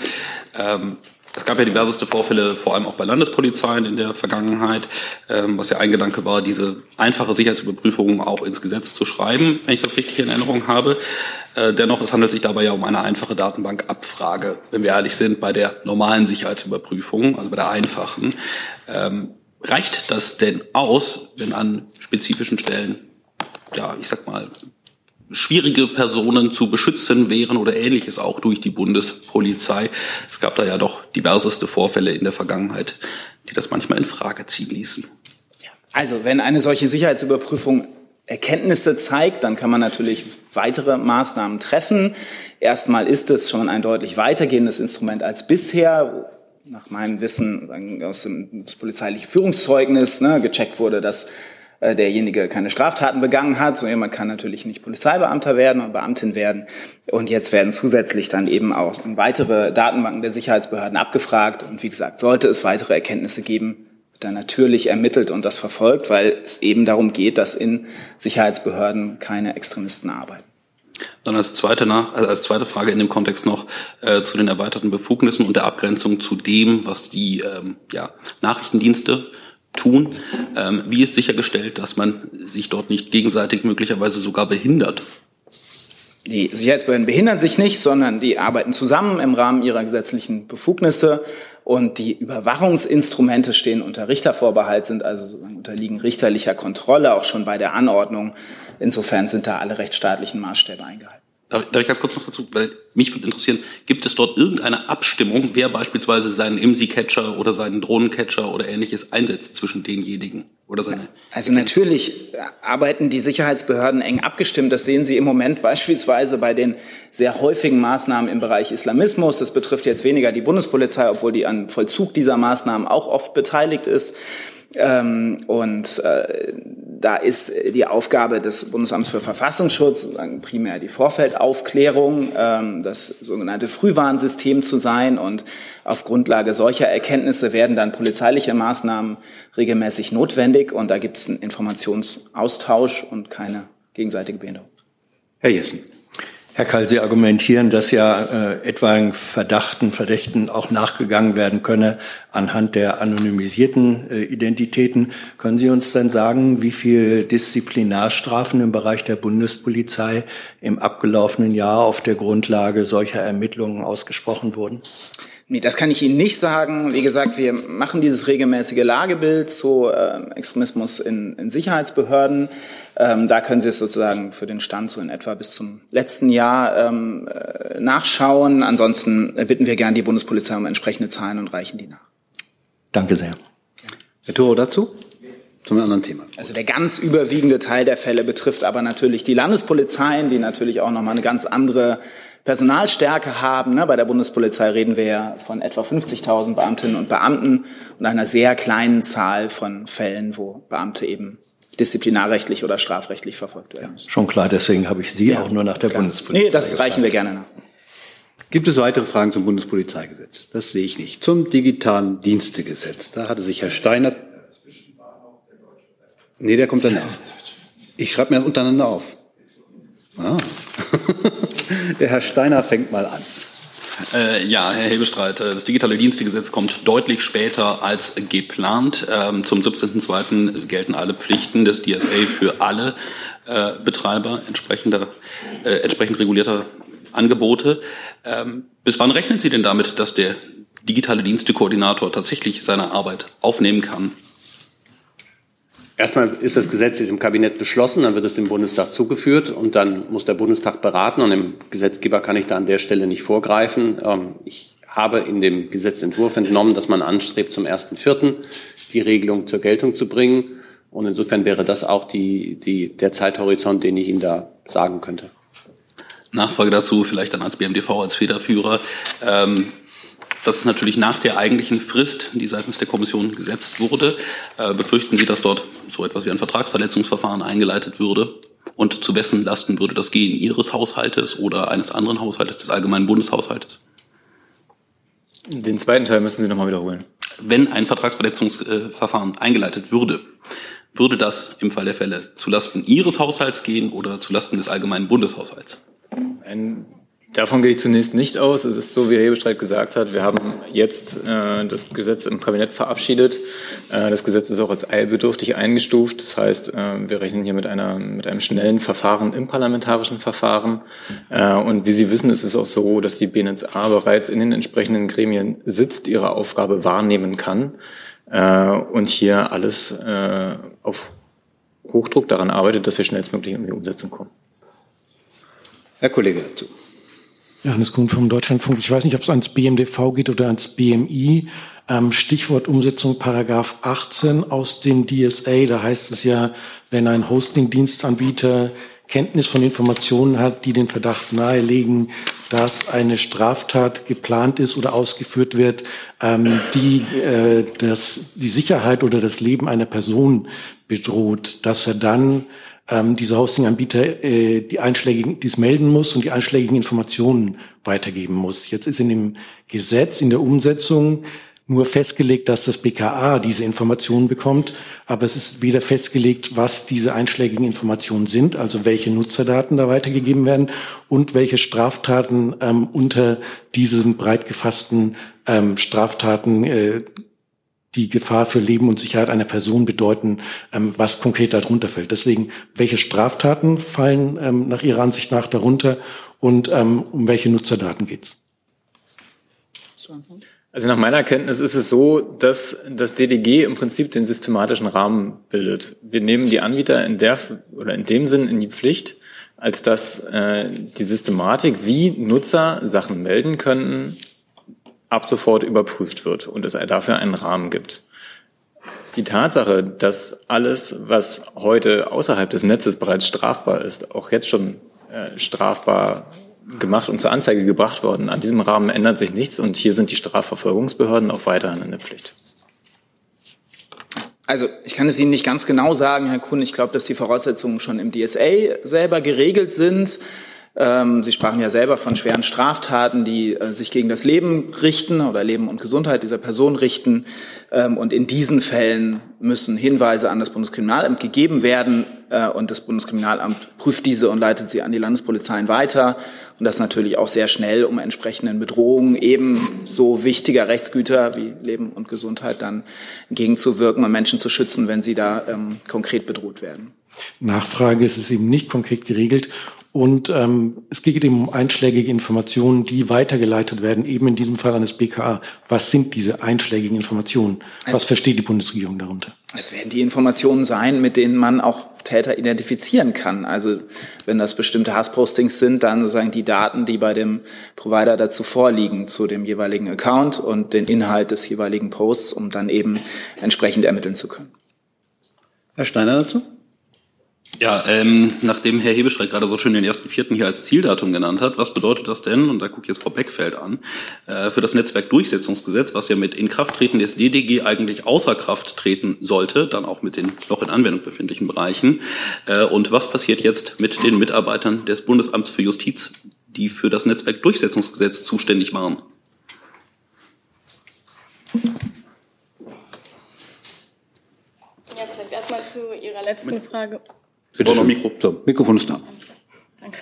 Ähm, es gab ja diverseste Vorfälle, vor allem auch bei Landespolizeien in der Vergangenheit, ähm, was ja ein Gedanke war, diese einfache Sicherheitsüberprüfung auch ins Gesetz zu schreiben, wenn ich das richtig in Erinnerung habe. Äh, dennoch, es handelt sich dabei ja um eine einfache Datenbankabfrage, wenn wir ehrlich sind, bei der normalen Sicherheitsüberprüfung, also bei der einfachen. Ähm, reicht das denn aus, wenn an spezifischen Stellen, ja, ich sag mal, schwierige Personen zu beschützen wären oder ähnliches auch durch die Bundespolizei. Es gab da ja doch diverseste Vorfälle in der Vergangenheit, die das manchmal in Frage ziehen ließen. Also, wenn eine solche Sicherheitsüberprüfung Erkenntnisse zeigt, dann kann man natürlich weitere Maßnahmen treffen. Erstmal ist es schon ein deutlich weitergehendes Instrument als bisher. Nach meinem Wissen aus dem polizeilichen Führungszeugnis ne, gecheckt wurde, dass äh, derjenige keine Straftaten begangen hat. So jemand kann natürlich nicht Polizeibeamter werden und Beamtin werden. Und jetzt werden zusätzlich dann eben auch weitere Datenbanken der Sicherheitsbehörden abgefragt. Und wie gesagt, sollte es weitere Erkenntnisse geben, dann natürlich ermittelt und das verfolgt, weil es eben darum geht, dass in Sicherheitsbehörden keine Extremisten arbeiten. Dann als zweite, nach, also als zweite Frage in dem Kontext noch äh, zu den erweiterten Befugnissen und der Abgrenzung zu dem, was die ähm, ja, Nachrichtendienste tun. Ähm, wie ist sichergestellt, dass man sich dort nicht gegenseitig möglicherweise sogar behindert? Die Sicherheitsbehörden behindern sich nicht, sondern die arbeiten zusammen im Rahmen ihrer gesetzlichen Befugnisse und die Überwachungsinstrumente stehen unter Richtervorbehalt, sind also unterliegen richterlicher Kontrolle, auch schon bei der Anordnung. Insofern sind da alle rechtsstaatlichen Maßstäbe eingehalten. Darf, darf ich ganz kurz noch dazu, weil mich würde interessieren, gibt es dort irgendeine Abstimmung, wer beispielsweise seinen IMSI-Catcher oder seinen Drohnencatcher oder ähnliches einsetzt zwischen denjenigen oder seine? Also natürlich arbeiten die Sicherheitsbehörden eng abgestimmt. Das sehen Sie im Moment beispielsweise bei den sehr häufigen Maßnahmen im Bereich Islamismus. Das betrifft jetzt weniger die Bundespolizei, obwohl die an Vollzug dieser Maßnahmen auch oft beteiligt ist. Ähm, und äh, da ist die Aufgabe des Bundesamts für Verfassungsschutz sozusagen primär die Vorfeldaufklärung, ähm, das sogenannte Frühwarnsystem zu sein. Und auf Grundlage solcher Erkenntnisse werden dann polizeiliche Maßnahmen regelmäßig notwendig. Und da gibt es einen Informationsaustausch und keine gegenseitige Behinderung. Herr Jessen. Herr Kall, Sie argumentieren, dass ja äh, etwaigen Verdachten, Verdächten auch nachgegangen werden könne anhand der anonymisierten äh, Identitäten. Können Sie uns denn sagen, wie viel Disziplinarstrafen im Bereich der Bundespolizei im abgelaufenen Jahr auf der Grundlage solcher Ermittlungen ausgesprochen wurden? Nee, das kann ich Ihnen nicht sagen. Wie gesagt, wir machen dieses regelmäßige Lagebild zu äh, Extremismus in, in Sicherheitsbehörden. Ähm, da können Sie es sozusagen für den Stand so in etwa bis zum letzten Jahr ähm, äh, nachschauen. Ansonsten bitten wir gern die Bundespolizei um entsprechende Zahlen und reichen die nach. Danke sehr. Herr Toro dazu? Zum anderen Thema. Also der ganz überwiegende Teil der Fälle betrifft aber natürlich die Landespolizeien, die natürlich auch nochmal eine ganz andere Personalstärke haben. Ne? Bei der Bundespolizei reden wir ja von etwa 50.000 Beamtinnen und Beamten und einer sehr kleinen Zahl von Fällen, wo Beamte eben disziplinarrechtlich oder strafrechtlich verfolgt werden. Ja, schon klar, deswegen habe ich Sie ja, auch nur nach der klar. Bundespolizei. Nee, das gefragt. reichen wir gerne nach. Gibt es weitere Fragen zum Bundespolizeigesetz? Das sehe ich nicht. Zum digitalen Dienstegesetz. Da hatte sich Herr Steiner. Nee, der kommt danach. Ich schreibe mir das untereinander auf. Ah. (laughs) Der Herr Steiner fängt mal an. Äh, ja, Herr Hebestreit, äh, das digitale Dienstegesetz kommt deutlich später als geplant. Ähm, zum 17.02. gelten alle Pflichten des DSA für alle äh, Betreiber entsprechender, äh, entsprechend regulierter Angebote. Ähm, bis wann rechnen Sie denn damit, dass der digitale Dienstekoordinator tatsächlich seine Arbeit aufnehmen kann? Erstmal ist das Gesetz jetzt im Kabinett beschlossen, dann wird es dem Bundestag zugeführt und dann muss der Bundestag beraten und dem Gesetzgeber kann ich da an der Stelle nicht vorgreifen. Ähm, ich habe in dem Gesetzentwurf entnommen, dass man anstrebt, zum 1.4. die Regelung zur Geltung zu bringen. Und insofern wäre das auch die, die, der Zeithorizont, den ich Ihnen da sagen könnte. Nachfrage dazu, vielleicht dann als BMDV, als Federführer. Ähm das ist natürlich nach der eigentlichen Frist, die seitens der Kommission gesetzt wurde. Äh, befürchten Sie, dass dort so etwas wie ein Vertragsverletzungsverfahren eingeleitet würde? Und zu wessen Lasten würde das gehen? Ihres Haushaltes oder eines anderen Haushaltes, des allgemeinen Bundeshaushaltes? Den zweiten Teil müssen Sie nochmal wiederholen. Wenn ein Vertragsverletzungsverfahren eingeleitet würde, würde das im Fall der Fälle zulasten Ihres Haushalts gehen oder zulasten des allgemeinen Bundeshaushalts? Ein Davon gehe ich zunächst nicht aus. Es ist so, wie Herr Hebestreit gesagt hat, wir haben jetzt äh, das Gesetz im Kabinett verabschiedet. Äh, das Gesetz ist auch als eilbedürftig eingestuft. Das heißt, äh, wir rechnen hier mit, einer, mit einem schnellen Verfahren im parlamentarischen Verfahren. Äh, und wie Sie wissen, ist es auch so, dass die BNSA bereits in den entsprechenden Gremien sitzt, ihre Aufgabe wahrnehmen kann äh, und hier alles äh, auf Hochdruck daran arbeitet, dass wir schnellstmöglich in die Umsetzung kommen. Herr Kollege dazu. Johannes Kuhn vom Deutschlandfunk. Ich weiß nicht, ob es ans BMDV geht oder ans BMI. Ähm, Stichwort Umsetzung Paragraph 18 aus dem DSA. Da heißt es ja, wenn ein Hosting-Dienstanbieter Kenntnis von Informationen hat, die den Verdacht nahelegen, dass eine Straftat geplant ist oder ausgeführt wird, ähm, die äh, das, die Sicherheit oder das Leben einer Person bedroht, dass er dann ähm, dieser Hosting-Anbieter äh, die einschlägigen, dies melden muss und die einschlägigen Informationen weitergeben muss. Jetzt ist in dem Gesetz, in der Umsetzung nur festgelegt, dass das BKA diese Informationen bekommt, aber es ist weder festgelegt, was diese einschlägigen Informationen sind, also welche Nutzerdaten da weitergegeben werden und welche Straftaten ähm, unter diesen breit gefassten ähm, Straftaten äh, die Gefahr für Leben und Sicherheit einer Person bedeuten, ähm, was konkret darunter fällt. Deswegen, welche Straftaten fallen ähm, nach Ihrer Ansicht nach darunter und ähm, um welche Nutzerdaten geht's? Also nach meiner Kenntnis ist es so, dass das DDG im Prinzip den systematischen Rahmen bildet. Wir nehmen die Anbieter in der oder in dem Sinn in die Pflicht, als dass äh, die Systematik, wie Nutzer Sachen melden könnten, ab sofort überprüft wird und es dafür einen Rahmen gibt. Die Tatsache, dass alles, was heute außerhalb des Netzes bereits strafbar ist, auch jetzt schon äh, strafbar gemacht und zur Anzeige gebracht worden. An diesem Rahmen ändert sich nichts und hier sind die Strafverfolgungsbehörden auch weiterhin in der Pflicht. Also ich kann es Ihnen nicht ganz genau sagen, Herr Kuhn. Ich glaube, dass die Voraussetzungen schon im DSA selber geregelt sind. Ähm, Sie sprachen ja selber von schweren Straftaten, die äh, sich gegen das Leben richten oder Leben und Gesundheit dieser Person richten. Ähm, und in diesen Fällen müssen Hinweise an das Bundeskriminalamt gegeben werden. Äh, und das Bundeskriminalamt prüft diese und leitet sie an die Landespolizeien weiter. Und das natürlich auch sehr schnell, um entsprechenden Bedrohungen eben so wichtiger Rechtsgüter wie Leben und Gesundheit dann entgegenzuwirken und Menschen zu schützen, wenn sie da ähm, konkret bedroht werden. Nachfrage ist es eben nicht konkret geregelt. Und ähm, es geht eben um einschlägige Informationen, die weitergeleitet werden, eben in diesem Fall an das BKA. Was sind diese einschlägigen Informationen? Was also, versteht die Bundesregierung darunter? Es werden die Informationen sein, mit denen man auch Täter identifizieren kann. Also wenn das bestimmte Hasspostings sind, dann sozusagen die Daten, die bei dem Provider dazu vorliegen, zu dem jeweiligen Account und den Inhalt des jeweiligen Posts, um dann eben entsprechend ermitteln zu können. Herr Steiner dazu? Ja, ähm, nachdem Herr Hebestreit gerade so schön den ersten Vierten hier als Zieldatum genannt hat, was bedeutet das denn, und da guckt jetzt Frau Beckfeld an, äh, für das Netzwerkdurchsetzungsgesetz, was ja mit Inkrafttreten des DDG eigentlich außer Kraft treten sollte, dann auch mit den noch in Anwendung befindlichen Bereichen. Äh, und was passiert jetzt mit den Mitarbeitern des Bundesamts für Justiz, die für das Netzwerkdurchsetzungsgesetz zuständig waren? Ja, vielleicht erstmal zu Ihrer letzten Frage. Bitte noch Mikro. So, Mikrofon ist da. Danke.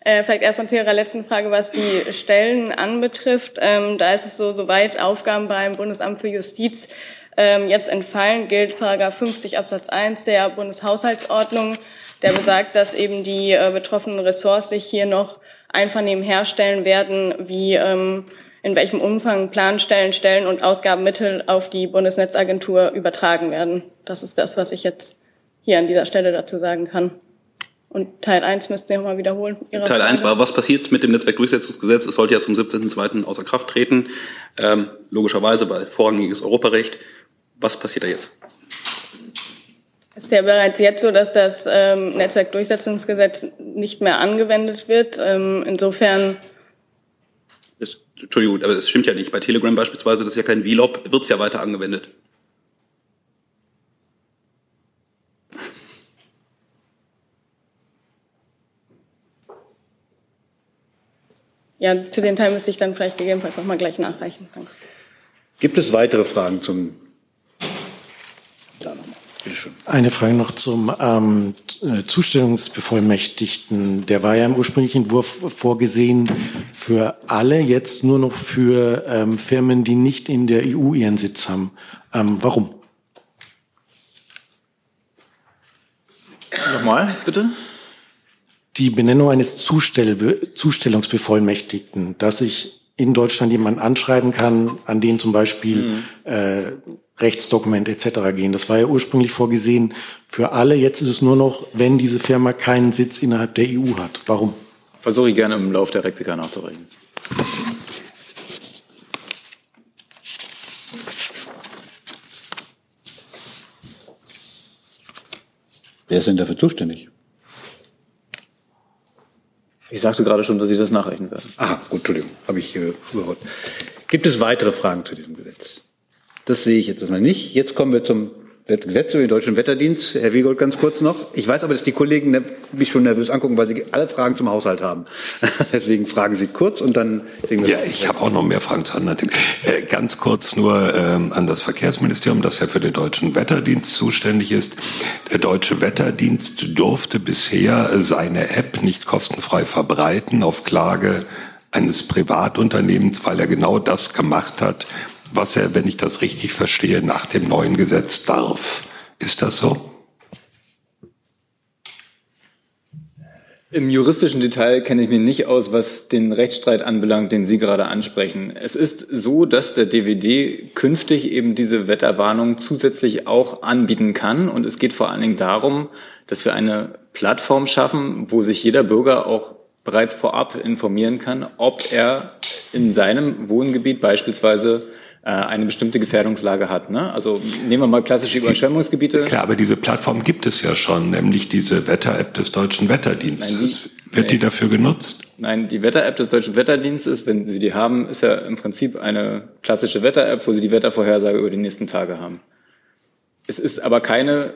Äh, vielleicht erstmal zu Ihrer letzten Frage, was die Stellen anbetrifft. Ähm, da ist es so, soweit Aufgaben beim Bundesamt für Justiz ähm, jetzt entfallen, gilt Paragraph 50 Absatz 1 der Bundeshaushaltsordnung, der besagt, dass eben die äh, betroffenen Ressorts sich hier noch Einvernehmen herstellen werden, wie ähm, in welchem Umfang Planstellen, Stellen und Ausgabenmittel auf die Bundesnetzagentur übertragen werden. Das ist das, was ich jetzt hier an dieser Stelle dazu sagen kann. Und Teil 1 müsst ihr nochmal wiederholen. Teil Frage. 1 war, was passiert mit dem Netzwerkdurchsetzungsgesetz? Es sollte ja zum 17.02. außer Kraft treten, ähm, logischerweise weil vorrangiges Europarecht. Was passiert da jetzt? Es ist ja bereits jetzt so, dass das ähm, Netzwerkdurchsetzungsgesetz nicht mehr angewendet wird. Ähm, insofern das, Entschuldigung, aber das stimmt ja nicht. Bei Telegram beispielsweise, das ist ja kein VLOP, wird es ja weiter angewendet. Ja, zu den Teil müsste ich dann vielleicht gegebenenfalls noch mal gleich nachreichen. Danke. Gibt es weitere Fragen zum? Da nochmal. Eine Frage noch zum ähm, Zustellungsbevollmächtigten. Der war ja im ursprünglichen Entwurf vorgesehen für alle, jetzt nur noch für ähm, Firmen, die nicht in der EU ihren Sitz haben. Ähm, warum? Nochmal, bitte die Benennung eines Zustell Zustellungsbevollmächtigten, dass ich in Deutschland jemanden anschreiben kann, an den zum Beispiel mhm. äh, Rechtsdokumente etc. gehen. Das war ja ursprünglich vorgesehen für alle. Jetzt ist es nur noch, wenn diese Firma keinen Sitz innerhalb der EU hat. Warum? Versuche ich gerne im Laufe der Replika nachzureichen. Wer ist denn dafür zuständig? Ich sagte gerade schon, dass Sie das nachrechnen werden. Aha, gut, Entschuldigung, habe ich äh, überhört. Gibt es weitere Fragen zu diesem Gesetz? Das sehe ich jetzt erstmal nicht. Jetzt kommen wir zum Gesetz über den deutschen Wetterdienst. Herr Wiegold, ganz kurz noch. Ich weiß aber, dass die Kollegen ne- mich schon nervös angucken, weil sie alle Fragen zum Haushalt haben. (laughs) Deswegen fragen Sie kurz und dann. Ja, ich habe auch noch mehr Fragen zu anderen Themen. Äh, ganz kurz nur ähm, an das Verkehrsministerium, das ja für den deutschen Wetterdienst zuständig ist. Der deutsche Wetterdienst durfte bisher seine App nicht kostenfrei verbreiten auf Klage eines Privatunternehmens, weil er genau das gemacht hat, was er, wenn ich das richtig verstehe, nach dem neuen Gesetz darf. Ist das so? Im juristischen Detail kenne ich mich nicht aus, was den Rechtsstreit anbelangt, den Sie gerade ansprechen. Es ist so, dass der DVD künftig eben diese Wetterwarnung zusätzlich auch anbieten kann. Und es geht vor allen Dingen darum, dass wir eine Plattform schaffen, wo sich jeder Bürger auch bereits vorab informieren kann, ob er in seinem Wohngebiet beispielsweise äh, eine bestimmte Gefährdungslage hat. Ne? Also nehmen wir mal klassische Überschwemmungsgebiete. Klar, aber diese Plattform gibt es ja schon, nämlich diese Wetter-App des deutschen Wetterdienstes. Wird die dafür genutzt? Nein, die Wetter-App des Deutschen Wetterdienstes, wenn Sie die haben, ist ja im Prinzip eine klassische Wetter-App, wo Sie die Wettervorhersage über die nächsten Tage haben. Es ist aber keine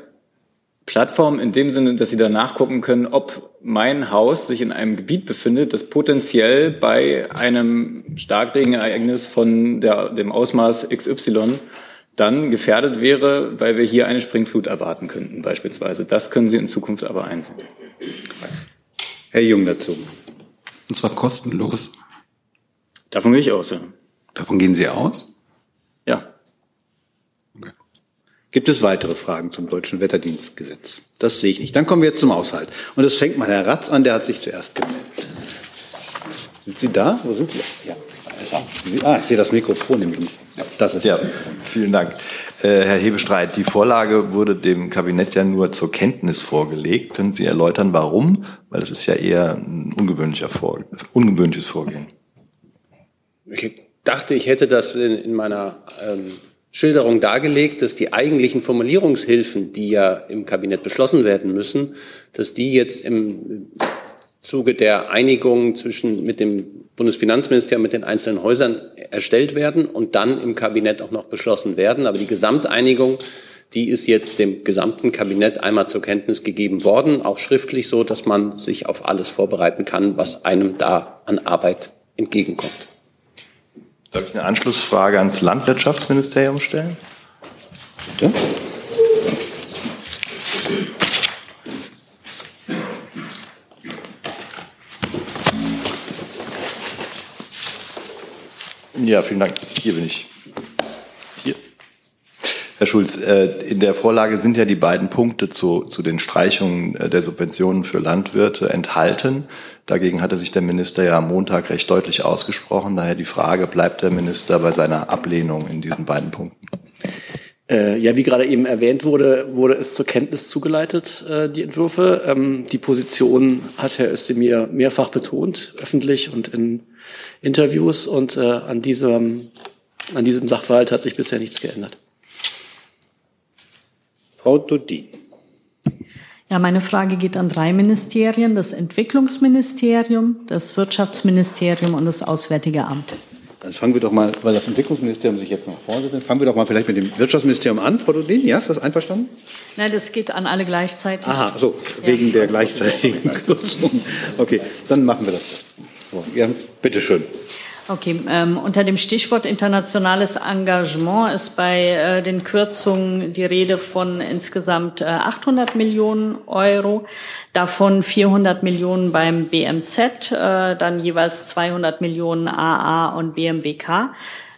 Plattform in dem Sinne, dass Sie da nachgucken können, ob mein Haus sich in einem Gebiet befindet, das potenziell bei einem Starkregenereignis von der, dem Ausmaß XY dann gefährdet wäre, weil wir hier eine Springflut erwarten könnten beispielsweise. Das können Sie in Zukunft aber einsehen. Herr Jung dazu. Und zwar kostenlos. Davon gehe ich aus, ja. Davon gehen Sie aus? Ja. Gibt es weitere Fragen zum deutschen Wetterdienstgesetz? Das sehe ich nicht. Dann kommen wir jetzt zum Haushalt. Und das fängt mal Herr Ratz an, der hat sich zuerst gemeldet. Sind Sie da? Wo sind Sie? Ja. Sie, ah, ich sehe das Mikrofon nämlich nicht. Das ist ja, vielen Dank. Äh, Herr Hebestreit, die Vorlage wurde dem Kabinett ja nur zur Kenntnis vorgelegt. Können Sie erläutern, warum? Weil das ist ja eher ein ungewöhnlicher Vor ungewöhnliches Vorgehen. Ich dachte, ich hätte das in, in meiner ähm, Schilderung dargelegt, dass die eigentlichen Formulierungshilfen, die ja im Kabinett beschlossen werden müssen, dass die jetzt im Zuge der Einigung zwischen mit dem Bundesfinanzministerium mit den einzelnen Häusern erstellt werden und dann im Kabinett auch noch beschlossen werden. Aber die Gesamteinigung, die ist jetzt dem gesamten Kabinett einmal zur Kenntnis gegeben worden, auch schriftlich so, dass man sich auf alles vorbereiten kann, was einem da an Arbeit entgegenkommt. Darf ich eine Anschlussfrage ans Landwirtschaftsministerium stellen? Bitte. Ja, vielen Dank. Hier bin ich. Herr Schulz, äh, in der Vorlage sind ja die beiden Punkte zu, zu den Streichungen äh, der Subventionen für Landwirte enthalten. Dagegen hatte sich der Minister ja am Montag recht deutlich ausgesprochen. Daher die Frage, bleibt der Minister bei seiner Ablehnung in diesen beiden Punkten? Äh, ja, wie gerade eben erwähnt wurde, wurde es zur Kenntnis zugeleitet, die Entwürfe. Ähm, die Position hat Herr Özdemir mehrfach betont, öffentlich und in Interviews. Und an, diesem, an diesem Sachverhalt hat sich bisher nichts geändert. Frau Dudin. Ja, meine Frage geht an drei Ministerien, das Entwicklungsministerium, das Wirtschaftsministerium und das Auswärtige Amt. Dann fangen wir doch mal, weil das Entwicklungsministerium sich jetzt noch vorne setzt, fangen wir doch mal vielleicht mit dem Wirtschaftsministerium an. Frau Dudin, ja, ist das einverstanden? Nein, das geht an alle gleichzeitig. Aha, so, wegen ja. der gleichzeitigen Kürzung. Okay, dann machen wir das. So, ja, bitteschön. Okay, ähm, unter dem Stichwort internationales Engagement ist bei äh, den Kürzungen die Rede von insgesamt äh, 800 Millionen Euro, davon 400 Millionen beim BMZ, äh, dann jeweils 200 Millionen AA und BMWK.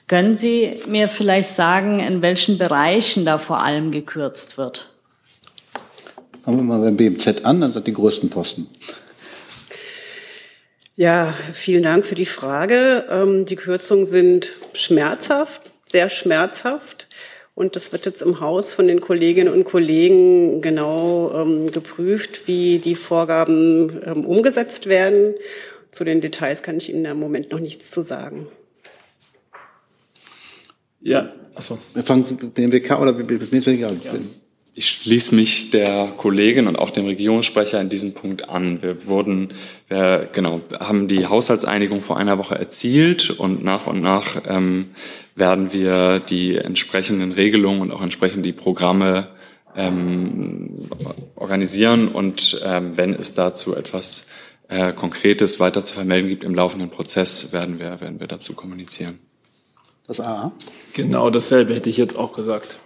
Können Sie mir vielleicht sagen, in welchen Bereichen da vor allem gekürzt wird? Fangen wir mal beim BMZ an, das hat die größten Posten. Ja, vielen Dank für die Frage. Ähm, die Kürzungen sind schmerzhaft, sehr schmerzhaft. Und das wird jetzt im Haus von den Kolleginnen und Kollegen genau ähm, geprüft, wie die Vorgaben ähm, umgesetzt werden. Zu den Details kann ich Ihnen im Moment noch nichts zu sagen. Ja, achso. Wir fangen mit dem WK oder mit dem ja. Ich schließe mich der Kollegin und auch dem Regierungssprecher in diesem Punkt an. Wir wurden, wir, genau, haben die Haushaltseinigung vor einer Woche erzielt und nach und nach ähm, werden wir die entsprechenden Regelungen und auch entsprechend die Programme ähm, organisieren und ähm, wenn es dazu etwas äh, Konkretes weiter zu vermelden gibt im laufenden Prozess, werden wir, werden wir dazu kommunizieren. Das A. Genau dasselbe hätte ich jetzt auch gesagt.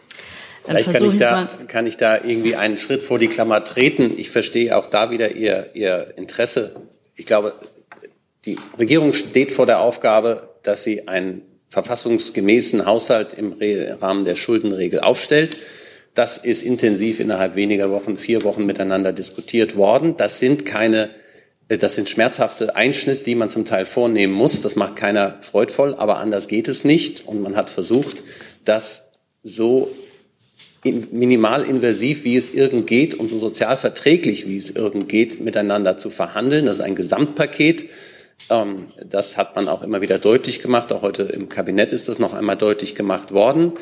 Vielleicht kann ich, da, kann ich da irgendwie einen Schritt vor die Klammer treten. Ich verstehe auch da wieder Ihr, Ihr Interesse. Ich glaube, die Regierung steht vor der Aufgabe, dass sie einen verfassungsgemäßen Haushalt im Rahmen der Schuldenregel aufstellt. Das ist intensiv innerhalb weniger Wochen, vier Wochen miteinander diskutiert worden. Das sind keine, äh, das sind schmerzhafte Einschnitte, die man zum Teil vornehmen muss. Das macht keiner freudvoll, aber anders geht es nicht. Und man hat versucht, das so minimalinvasiv, wie es irgend geht und so sozial verträglich, wie es irgend geht, miteinander zu verhandeln. Das ist ein Gesamtpaket. Ähm, das hat man auch immer wieder deutlich gemacht. Auch heute im Kabinett ist das noch einmal deutlich gemacht worden.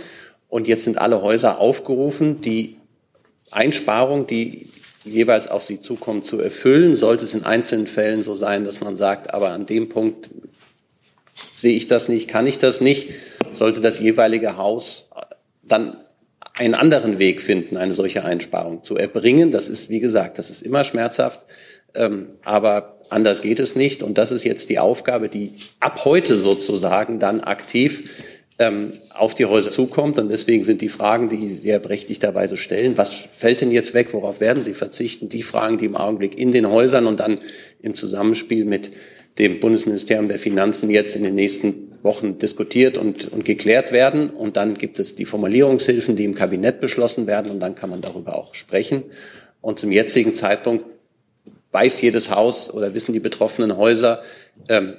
Und jetzt sind alle Häuser aufgerufen, die Einsparung, die jeweils auf sie zukommt, zu erfüllen. Sollte es in einzelnen Fällen so sein, dass man sagt, aber an dem Punkt sehe ich das nicht, kann ich das nicht, sollte das jeweilige Haus dann einen anderen Weg finden, eine solche Einsparung zu erbringen. Das ist, wie gesagt, das ist immer schmerzhaft, ähm, aber anders geht es nicht. Und das ist jetzt die Aufgabe, die ab heute sozusagen dann aktiv ähm, auf die Häuser zukommt. Und deswegen sind die Fragen, die Sie ja berechtigterweise stellen, was fällt denn jetzt weg, worauf werden Sie verzichten, die Fragen, die im Augenblick in den Häusern und dann im Zusammenspiel mit dem Bundesministerium der Finanzen jetzt in den nächsten Wochen diskutiert und, und geklärt werden. Und dann gibt es die Formulierungshilfen, die im Kabinett beschlossen werden. Und dann kann man darüber auch sprechen. Und zum jetzigen Zeitpunkt weiß jedes Haus oder wissen die betroffenen Häuser, ähm,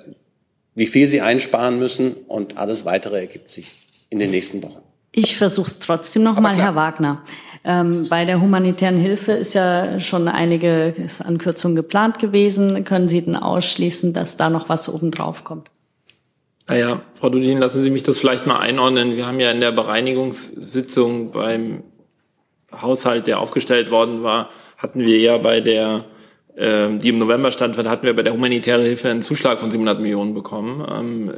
wie viel sie einsparen müssen. Und alles Weitere ergibt sich in den nächsten Wochen. Ich versuche es trotzdem noch mal, Herr Wagner. Ähm, bei der humanitären Hilfe ist ja schon einige Ankürzungen geplant gewesen. Können Sie denn ausschließen, dass da noch was obendrauf kommt? Naja, Frau Dudin, lassen Sie mich das vielleicht mal einordnen. Wir haben ja in der Bereinigungssitzung beim Haushalt, der aufgestellt worden war, hatten wir ja bei der, äh, die im November stand, hatten wir bei der humanitären Hilfe einen Zuschlag von 700 Millionen bekommen. Ähm,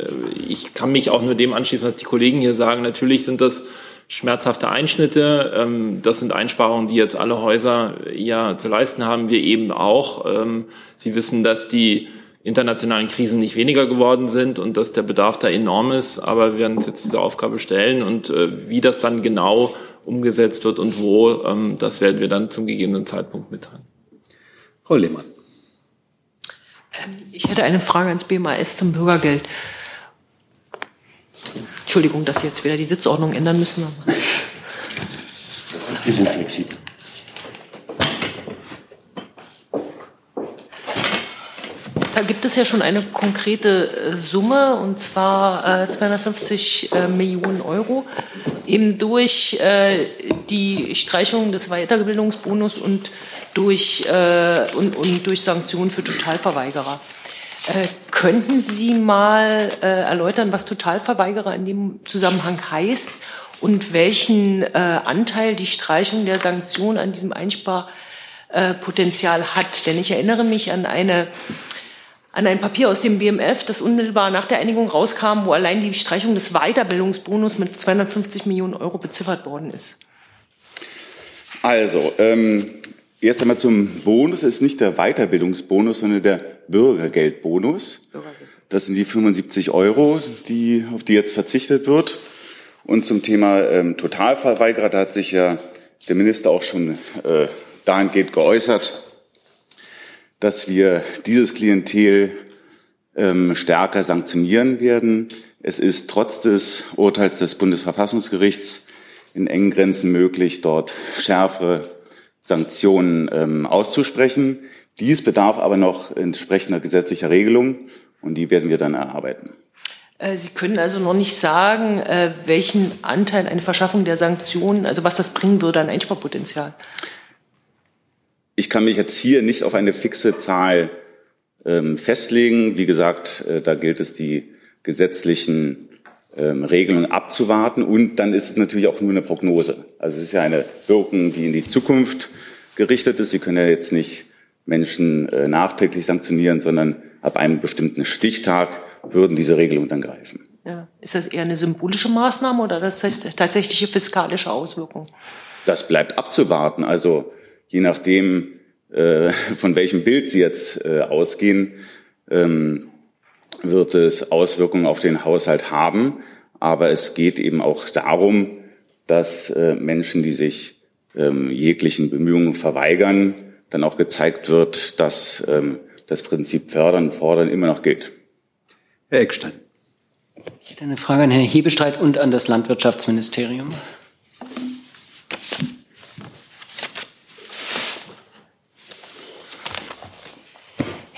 ich kann mich auch nur dem anschließen, was die Kollegen hier sagen. Natürlich sind das schmerzhafte Einschnitte. Ähm, das sind Einsparungen, die jetzt alle Häuser ja zu leisten haben. Wir eben auch. Ähm, Sie wissen, dass die internationalen Krisen nicht weniger geworden sind und dass der Bedarf da enorm ist. Aber wir werden uns jetzt diese Aufgabe stellen und äh, wie das dann genau umgesetzt wird und wo, ähm, das werden wir dann zum gegebenen Zeitpunkt mitteilen. Frau Lehmann. Ähm, ich hätte eine Frage ans BMAS zum Bürgergeld. Entschuldigung, dass Sie jetzt wieder die Sitzordnung ändern müssen. Wir sind flexibel. Da gibt es ja schon eine konkrete äh, Summe, und zwar äh, 250 äh, Millionen Euro, eben durch äh, die Streichung des Weiterbildungsbonus und durch, äh, und, und durch Sanktionen für Totalverweigerer. Äh, könnten Sie mal erläutern, was Totalverweigerer in dem Zusammenhang heißt und welchen Anteil die Streichung der Sanktionen an diesem Einsparpotenzial hat? Denn ich erinnere mich an eine an ein Papier aus dem BMF, das unmittelbar nach der Einigung rauskam, wo allein die Streichung des Weiterbildungsbonus mit 250 Millionen Euro beziffert worden ist. Also, ähm, erst einmal zum Bonus. Es ist nicht der Weiterbildungsbonus, sondern der Bürgergeldbonus. Das sind die 75 Euro, die, auf die jetzt verzichtet wird. Und zum Thema ähm, Totalverweigerer, da hat sich ja der Minister auch schon äh, dahingehend geäußert dass wir dieses Klientel ähm, stärker sanktionieren werden. Es ist trotz des Urteils des Bundesverfassungsgerichts in engen Grenzen möglich, dort schärfere Sanktionen ähm, auszusprechen. Dies bedarf aber noch entsprechender gesetzlicher Regelung und die werden wir dann erarbeiten. Äh, Sie können also noch nicht sagen, äh, welchen Anteil eine Verschaffung der Sanktionen, also was das bringen würde an Einsparpotenzial. Ich kann mich jetzt hier nicht auf eine fixe Zahl ähm, festlegen. Wie gesagt, äh, da gilt es, die gesetzlichen ähm, Regelung abzuwarten. Und dann ist es natürlich auch nur eine Prognose. Also es ist ja eine Wirkung, die in die Zukunft gerichtet ist. Sie können ja jetzt nicht Menschen äh, nachträglich sanktionieren, sondern ab einem bestimmten Stichtag würden diese Regelungen dann greifen. Ja. Ist das eher eine symbolische Maßnahme oder das heißt tatsächliche fiskalische Auswirkung? Das bleibt abzuwarten. Also je nachdem, äh, von welchem Bild Sie jetzt äh, ausgehen, ähm, wird es Auswirkungen auf den Haushalt haben. Aber es geht eben auch darum, dass äh, Menschen, die sich ähm, jeglichen Bemühungen verweigern, dann auch gezeigt wird, dass ähm, das Prinzip Fördern Fordern immer noch gilt. Herr Eckstein. Ich hätte eine Frage an Herrn Hebestreit und an das Landwirtschaftsministerium.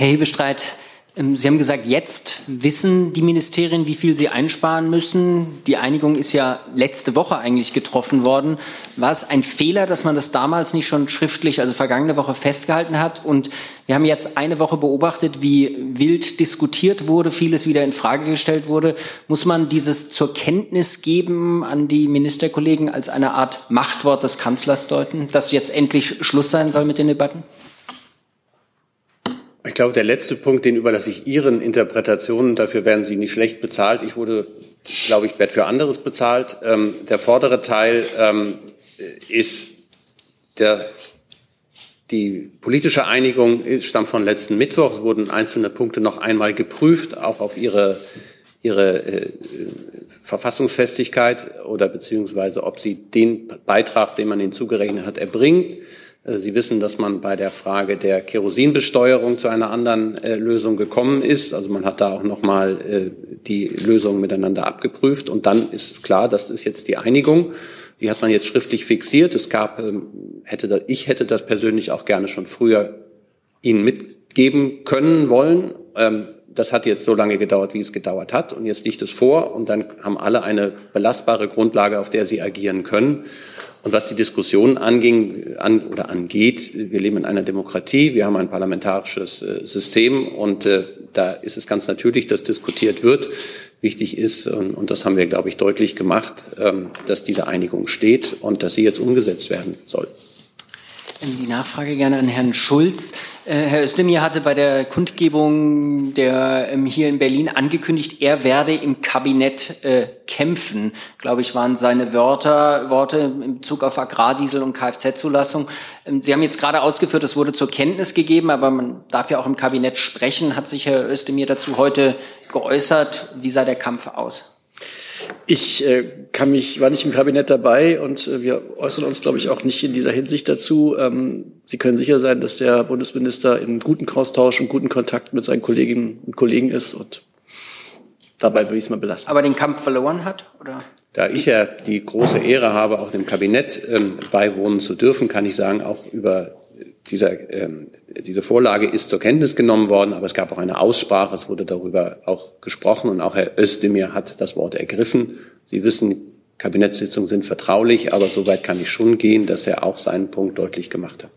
Herr Hebestreit, ähm, Sie haben gesagt, jetzt wissen die Ministerien, wie viel sie einsparen müssen. Die Einigung ist ja letzte Woche eigentlich getroffen worden. War es ein Fehler, dass man das damals nicht schon schriftlich, also vergangene Woche festgehalten hat? Und wir haben jetzt eine Woche beobachtet, wie wild diskutiert wurde, vieles wieder in Frage gestellt wurde. Muss man dieses zur Kenntnis geben an die Ministerkollegen als eine Art Machtwort des Kanzlers deuten, dass jetzt endlich Schluss sein soll mit den Debatten? Ich glaube, der letzte Punkt, den überlasse ich Ihren Interpretationen. Dafür werden Sie nicht schlecht bezahlt. Ich wurde, glaube ich, für anderes bezahlt. Ähm, der vordere Teil ähm, ist der, die politische Einigung stammt von letzten Mittwoch. Es wurden einzelne Punkte noch einmal geprüft, auch auf ihre, ihre äh, Verfassungsfestigkeit oder beziehungsweise ob sie den Beitrag, den man ihnen zugerechnet hat, erbringen. Äh, Sie wissen, dass man bei der Frage der Kerosinbesteuerung zu einer anderen äh, Lösung gekommen ist. Also man hat da auch noch mal äh, die Lösungen miteinander abgeprüft. Und dann ist klar, das ist jetzt die Einigung. Die hat man jetzt schriftlich fixiert. Es gab, ähm, hätte das, ich hätte das persönlich auch gerne schon früher Ihnen mitgeben können wollen. Ähm, das hat jetzt so lange gedauert, wie es gedauert hat. Und jetzt liegt es vor. Und dann haben alle eine belastbare Grundlage, auf der sie agieren können. Und was die Diskussion anging an, oder angeht, wir leben in einer Demokratie, wir haben ein parlamentarisches äh, System und äh, da ist es ganz natürlich, dass diskutiert wird. Wichtig ist, und, und das haben wir, glaube ich, deutlich gemacht, ähm, dass diese Einigung steht und dass sie jetzt umgesetzt werden soll. Die Nachfrage gerne an Herrn Schulz. Äh, Herr Özdemir hatte bei der Kundgebung der ähm, hier in Berlin angekündigt, er werde im Kabinett äh, kämpfen. Glaube ich, waren seine Wörter, Worte in Bezug auf Agrardiesel und Kfz-Zulassung. Ähm, Sie haben jetzt gerade ausgeführt, es wurde zur Kenntnis gegeben, aber man darf ja auch im Kabinett sprechen. Hat sich Herr Özdemir dazu heute geäußert? Wie sah der Kampf aus? Ich äh, kann mich, war nicht im Kabinett dabei und äh, wir äußern uns, glaube ich, auch nicht in dieser Hinsicht dazu. Ähm, Sie können sicher sein, dass der Bundesminister in guten Austausch und guten Kontakt mit seinen Kolleginnen und Kollegen ist und dabei würde ich es mal belassen. Aber den Kampf verloren hat, oder? Da ich ja die große Ehre habe, auch dem Kabinett ähm, beiwohnen zu dürfen, kann ich sagen, auch über dieser, ähm, diese Vorlage ist zur Kenntnis genommen worden, aber es gab auch eine Aussprache, es wurde darüber auch gesprochen und auch Herr Özdemir hat das Wort ergriffen. Sie wissen, Kabinettssitzungen sind vertraulich, aber soweit kann ich schon gehen, dass er auch seinen Punkt deutlich gemacht hat.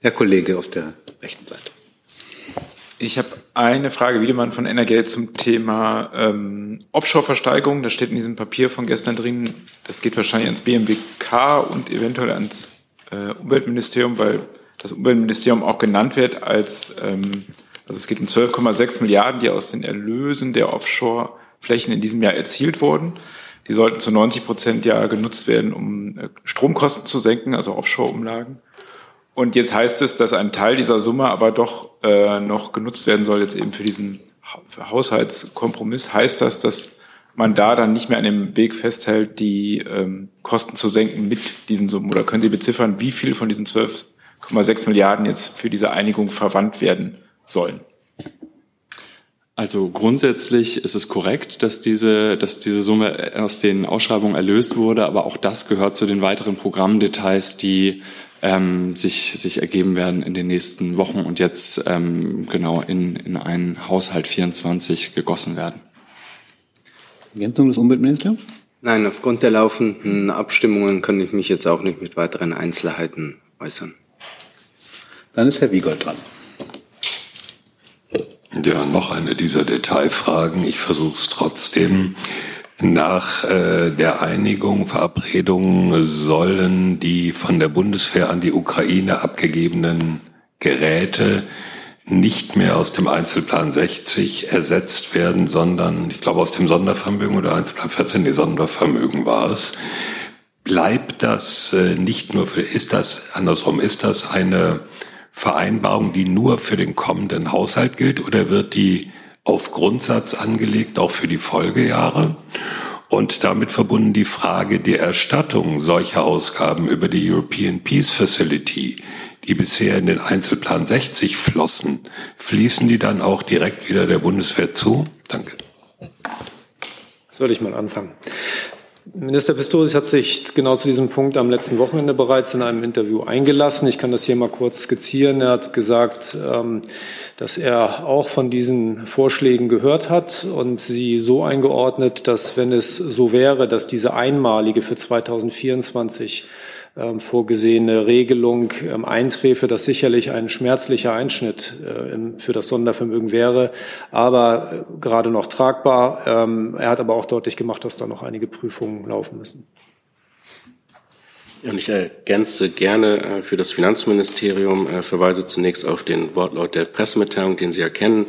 Herr Kollege auf der rechten Seite. Ich habe eine Frage, Wiedemann von Energate zum Thema ähm, Offshore-Versteigerung. Das steht in diesem Papier von gestern drin. Das geht wahrscheinlich ans BMWK und eventuell ans äh, Umweltministerium, weil das Umweltministerium auch genannt wird als, ähm, also es geht um 12,6 Milliarden, die aus den Erlösen der Offshore-Flächen in diesem Jahr erzielt wurden. Die sollten zu 90 Prozent ja genutzt werden, um äh, Stromkosten zu senken, also Offshore-Umlagen. Und jetzt heißt es, dass ein Teil dieser Summe aber doch äh, noch genutzt werden soll, jetzt eben für diesen Haushaltskompromiss. Heißt das, dass man da dann nicht mehr an dem Weg festhält, die ähm, Kosten zu senken mit diesen Summen? Oder können Sie beziffern, wie viel von diesen 12,6 Milliarden jetzt für diese Einigung verwandt werden sollen? Also grundsätzlich ist es korrekt, dass diese, dass diese Summe aus den Ausschreibungen erlöst wurde, aber auch das gehört zu den weiteren Programmdetails, die ähm, sich, sich ergeben werden in den nächsten Wochen und jetzt ähm, genau in, in einen Haushalt 24 gegossen werden. Ergänzung des Umweltministeriums? Nein, aufgrund der laufenden Abstimmungen kann ich mich jetzt auch nicht mit weiteren Einzelheiten äußern. Dann ist Herr Wiegold dran. Ja, noch eine dieser Detailfragen. Ich versuche es trotzdem. Nach äh, der Einigung, Verabredung sollen die von der Bundeswehr an die Ukraine abgegebenen Geräte nicht mehr aus dem Einzelplan 60 ersetzt werden, sondern ich glaube aus dem Sondervermögen oder Einzelplan 14, die Sondervermögen war es. Bleibt das äh, nicht nur für, ist das, andersrum, ist das eine Vereinbarung, die nur für den kommenden Haushalt gilt oder wird die auf Grundsatz angelegt, auch für die Folgejahre? Und damit verbunden die Frage der Erstattung solcher Ausgaben über die European Peace Facility, die bisher in den Einzelplan 60 flossen, fließen die dann auch direkt wieder der Bundeswehr zu? Danke. Soll ich mal anfangen? Minister Pistorius hat sich genau zu diesem Punkt am letzten Wochenende bereits in einem Interview eingelassen. Ich kann das hier mal kurz skizzieren. Er hat gesagt, ähm, dass er auch von diesen Vorschlägen gehört hat und sie so eingeordnet, dass wenn es so wäre, dass diese einmalige für 2024 ähm, vorgesehene Regelung ähm, einträfe, das sicherlich ein schmerzlicher Einschnitt äh, für das Sondervermögen wäre, aber äh, gerade noch tragbar. Ähm, er hat aber auch deutlich gemacht, dass da noch einige Prüfungen laufen müssen. Und ich ergänze gerne äh, für das Finanzministerium, verweise zunächst auf den Wortlaut der Pressemitteilung, den Sie erkennen.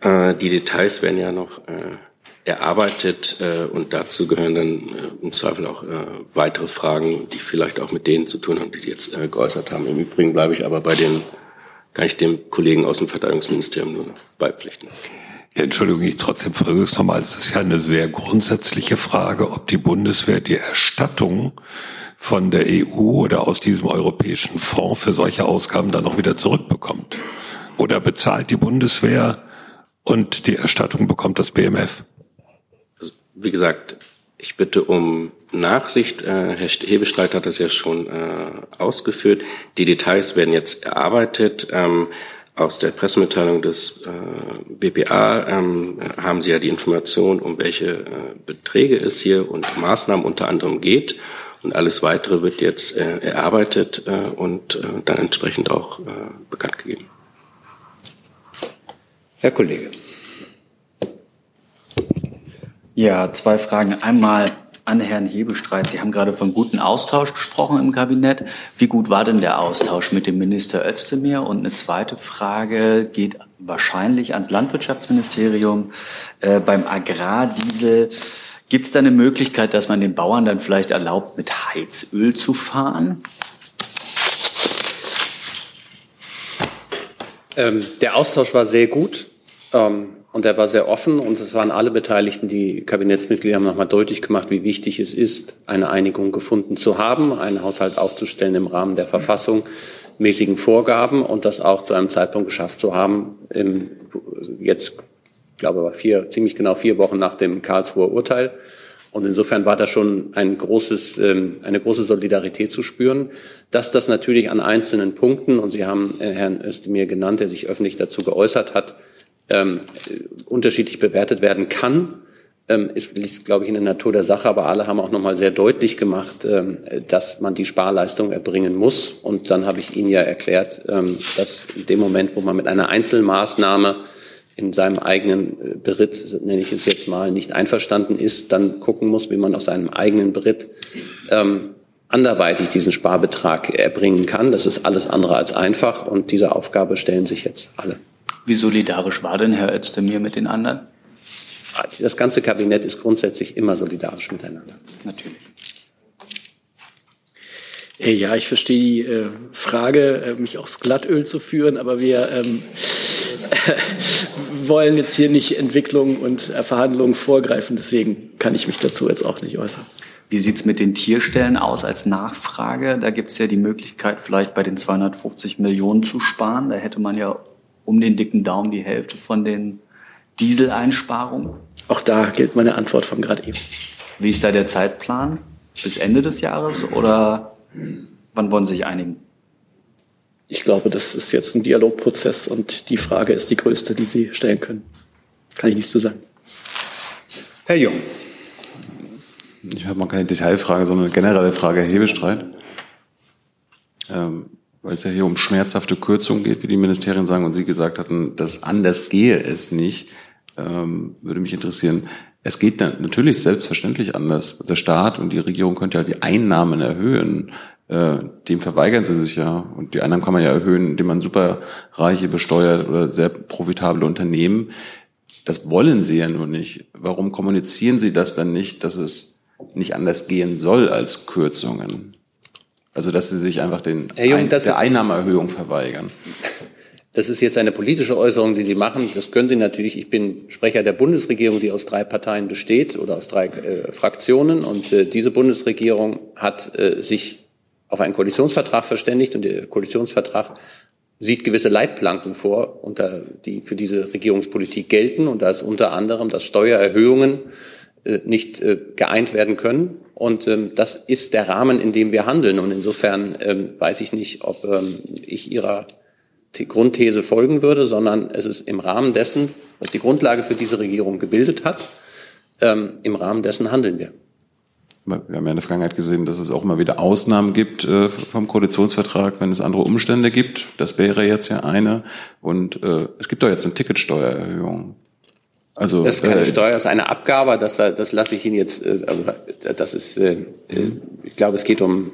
Die Details werden ja noch erarbeitet äh, und dazu gehören dann äh, im Zweifel auch äh, weitere Fragen, die vielleicht auch mit denen zu tun haben, die Sie jetzt äh, geäußert haben. Im Übrigen bleibe ich aber bei den, kann ich dem Kollegen aus dem Verteidigungsministerium nur beipflichten. Ja, Entschuldigung, ich trotzdem versuche es nochmal. Es ist ja eine sehr grundsätzliche Frage, ob die Bundeswehr die Erstattung von der EU oder aus diesem europäischen Fonds für solche Ausgaben dann auch wieder zurückbekommt. Oder bezahlt die Bundeswehr und die Erstattung bekommt das BMF? Wie gesagt, ich bitte um Nachsicht. Äh, Herr Hebestreit hat das ja schon äh, ausgeführt. Die Details werden jetzt erarbeitet. Ähm, aus der Pressemitteilung des äh, BPA ähm, haben Sie ja die Information, um welche Beträge es hier und Maßnahmen unter anderem geht. Und alles Weitere wird jetzt erarbeitet und dann entsprechend auch bekannt gegeben. Herr Kollege. Ja, zwei Fragen. Einmal an Herrn Hebestreit. Sie haben gerade von guten Austausch gesprochen im Kabinett. Wie gut war denn der Austausch mit dem Minister Özdemir? Und eine zweite Frage geht wahrscheinlich ans Landwirtschaftsministerium. Äh, beim Agrardiesel gibt es da eine Möglichkeit, dass man den Bauern dann vielleicht erlaubt, mit Heizöl zu fahren? Ähm, der Austausch war sehr gut. Ähm, und er war sehr offen und es waren alle Beteiligten, die Kabinettsmitglieder haben nochmal deutlich gemacht, wie wichtig es ist, eine Einigung gefunden zu haben, einen Haushalt aufzustellen im Rahmen der Verfassung, mäßigen Vorgaben und das auch zu einem Zeitpunkt geschafft zu haben, im, jetzt, ich glaube, war vier, ziemlich genau vier Wochen nach dem Karlsruher Urteil. Und insofern war da schon ein großes, ähm, eine große Solidarität zu spüren. Dass das natürlich an einzelnen Punkten, und Sie haben äh, Herrn Özdemir genannt, der sich öffentlich dazu geäußert hat, ähm, unterschiedlich bewertet werden kann, ähm, ist, liegt, glaube ich, in der Natur der Sache. Aber alle haben auch nochmal sehr deutlich gemacht, ähm, dass man die Sparleistung erbringen muss. Und dann habe ich Ihnen ja erklärt, ähm, dass in dem Moment, wo man mit einer Einzelmaßnahme in seinem eigenen äh, Beritt, nenne ich es jetzt mal, nicht einverstanden ist, dann gucken muss, wie man aus seinem eigenen Beritt ähm, anderweitig diesen Sparbetrag erbringen kann. Das ist alles andere als einfach und diese Aufgabe stellen sich jetzt alle. Wie solidarisch war denn Herr Özdemir mit den anderen? Das ganze Kabinett ist grundsätzlich immer solidarisch miteinander. Natürlich. Äh, ja, ich verstehe die äh, Frage, äh, mich aufs Glattöl zu führen, aber wir ähm, (laughs) wollen jetzt hier nicht Entwicklung und Verhandlungen vorgreifen. Deswegen kann ich mich dazu jetzt auch nicht äußern. Wie sieht's mit den Tierstellen aus als Nachfrage? Da gibt's ja die Möglichkeit, vielleicht bei den 250 Millionen zu sparen. Da hätte man ja um den dicken Daumen die Hälfte von den Dieseleinsparungen? Auch da gilt meine Antwort von gerade eben. Wie ist da der Zeitplan? Bis Ende des Jahres oder wann wollen Sie sich einigen? Ich glaube, das ist jetzt ein Dialogprozess und die Frage ist die größte, die Sie stellen können. Kann ich nichts zu sagen. Herr Jung. Ich habe mal keine Detailfrage, sondern eine generelle Frage, Herr Hebestreit. Ähm, weil es ja hier um schmerzhafte Kürzungen geht, wie die Ministerien sagen, und Sie gesagt hatten, dass anders gehe es nicht, ähm, würde mich interessieren. Es geht natürlich selbstverständlich anders. Der Staat und die Regierung könnte ja die Einnahmen erhöhen. Äh, dem verweigern sie sich ja. Und die Einnahmen kann man ja erhöhen, indem man superreiche besteuert oder sehr profitable Unternehmen. Das wollen sie ja nur nicht. Warum kommunizieren sie das dann nicht, dass es nicht anders gehen soll als Kürzungen? Also dass sie sich einfach den Jung, Ein der ist- Einnahmeerhöhung verweigern. (laughs) Das ist jetzt eine politische Äußerung, die Sie machen. Das könnte natürlich, ich bin Sprecher der Bundesregierung, die aus drei Parteien besteht oder aus drei äh, Fraktionen. Und äh, diese Bundesregierung hat äh, sich auf einen Koalitionsvertrag verständigt und der Koalitionsvertrag sieht gewisse Leitplanken vor, unter die für diese Regierungspolitik gelten. Und da ist unter anderem, dass Steuererhöhungen nicht äh, geeint werden können. Und ähm, das ist der Rahmen, in dem wir handeln. Und insofern ähm, weiß ich nicht, ob ähm, ich Ihrer Grundthese folgen würde, sondern es ist im Rahmen dessen, was die Grundlage für diese Regierung gebildet hat, im Rahmen dessen handeln wir. Wir haben ja in der Vergangenheit gesehen, dass es auch immer wieder Ausnahmen gibt äh, vom Koalitionsvertrag, wenn es andere Umstände gibt. Das wäre jetzt ja eine. Und äh, es gibt doch jetzt eine Ticketsteuererhöhung. Also Das ist keine äh, Steuer, das ist eine Abgabe, das, das lasse ich Ihnen jetzt, äh, aber das ist, äh, äh, ich glaube, es geht um,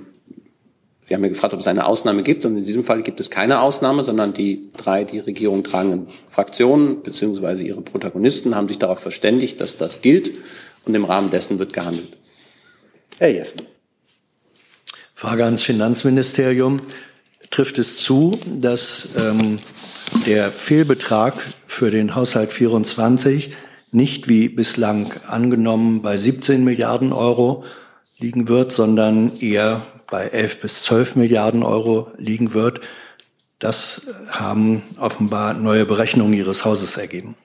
Sie haben ja gefragt, ob es eine Ausnahme gibt und in diesem Fall gibt es keine Ausnahme, sondern die drei die Regierung tragenden Fraktionen beziehungsweise ihre Protagonisten haben sich darauf verständigt, dass das gilt und im Rahmen dessen wird gehandelt. Herr Jessen. Frage ans Finanzministerium. Trifft es zu, dass ähm, der Fehlbetrag für den Haushalt 24 nicht wie bislang angenommen bei 17 Milliarden Euro liegen wird, sondern eher bei 11 bis 12 Milliarden Euro liegen wird? Das haben offenbar neue Berechnungen Ihres Hauses ergeben.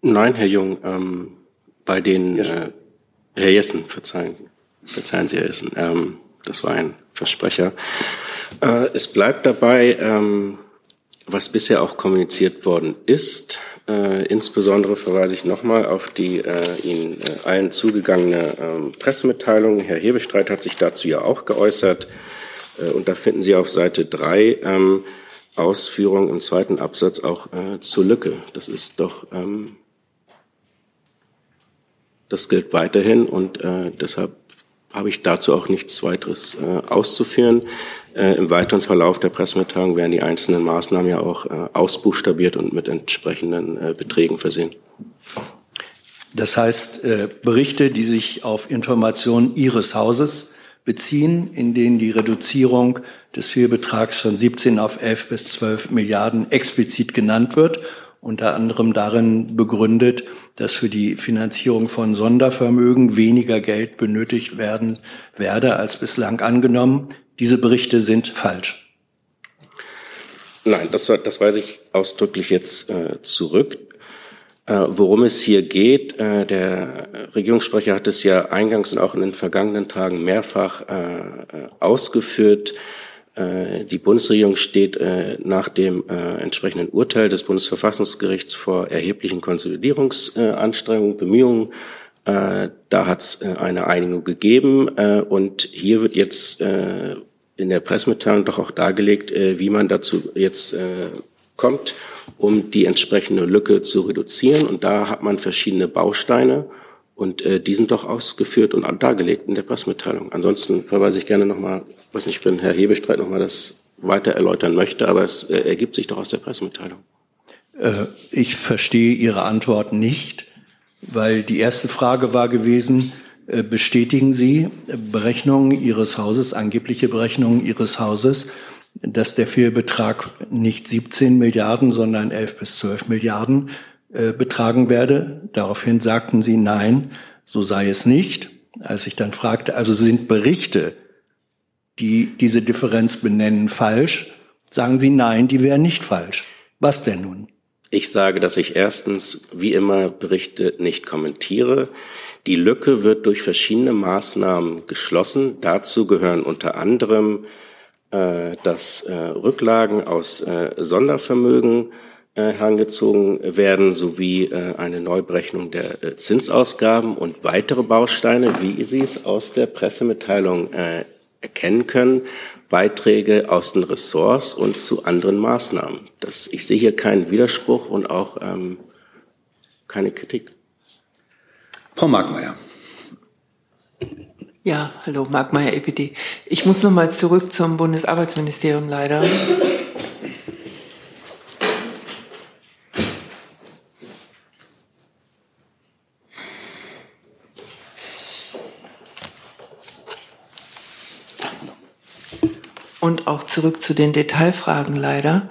Nein, Herr Jung, ähm, bei den, äh, Herr Jessen, verzeihen Sie, verzeihen Sie, Herr Jessen, ähm, das war ein Versprecher. Äh, es bleibt dabei, ähm, was bisher auch kommuniziert worden ist. Äh, insbesondere verweise ich nochmal auf die äh, Ihnen äh, allen zugegangene ähm, Pressemitteilung. Herr Hebestreit hat sich dazu ja auch geäußert. Äh, und da finden Sie auf Seite drei ähm, Ausführungen im zweiten Absatz auch äh, zur Lücke. Das ist doch, ähm, das gilt weiterhin und äh, deshalb habe ich dazu auch nichts weiteres äh, auszuführen. Äh, Im weiteren Verlauf der Pressemitteilung werden die einzelnen Maßnahmen ja auch äh, ausbuchstabiert und mit entsprechenden äh, Beträgen versehen. Das heißt, äh, Berichte, die sich auf Informationen Ihres Hauses beziehen, in denen die Reduzierung des Fehlbetrags von 17 auf 11 bis 12 Milliarden explizit genannt wird, unter anderem darin begründet, dass für die Finanzierung von Sondervermögen weniger Geld benötigt werden werde als bislang angenommen. Diese Berichte sind falsch. Nein, das, das weise ich ausdrücklich jetzt äh, zurück. Äh, worum es hier geht, äh, der Regierungssprecher hat es ja eingangs und auch in den vergangenen Tagen mehrfach äh, äh, ausgeführt. Äh, die Bundesregierung steht äh, nach dem äh, entsprechenden Urteil des Bundesverfassungsgerichts vor erheblichen Konsolidierungsanstrengungen, Bemühungen. Da hat es eine Einigung gegeben und hier wird jetzt in der Pressemitteilung doch auch dargelegt, wie man dazu jetzt kommt, um die entsprechende Lücke zu reduzieren. Und da hat man verschiedene Bausteine und äh, die sind doch ausgeführt und dargelegt in der Pressemitteilung. Ansonsten verweise ich gerne nochmal, weiß nicht, wenn Herr Hebestreit nochmal das weiter erläutern möchte, aber es äh, ergibt sich doch aus der Pressemitteilung. Äh, Ich verstehe Ihre Antwort nicht, weil die erste Frage war gewesen, äh, bestätigen Sie Berechnungen Ihres Hauses, angebliche Berechnungen Ihres Hauses, dass der Fehlbetrag nicht 17 Milliarden, sondern 11 bis 12 Milliarden äh, betragen werde? Daraufhin sagten Sie, nein, so sei es nicht. Als ich dann fragte, also sind Berichte, die diese Differenz benennen, falsch, sagen Sie, nein, die wären nicht falsch. Was denn nun? Ich sage, dass ich erstens, wie immer, Berichte nicht kommentiere. Die Lücke wird durch verschiedene Maßnahmen geschlossen. Dazu gehören unter anderem, äh, dass äh, Rücklagen aus äh, Sondervermögen herangezogen werden, sowie äh, eine Neuberechnung der äh, Zinsausgaben und weitere Bausteine, wie Sie es aus der Pressemitteilung äh, erkennen können, Beiträge aus den Ressorts und zu anderen Maßnahmen. Das, ich sehe hier keinen Widerspruch und auch ähm, keine Kritik. Frau Markmeier. Ja, hallo, Markmeier, EPD. Ich muss noch mal zurück zum Bundesarbeitsministerium leider. Und auch zurück zu den Detailfragen leider.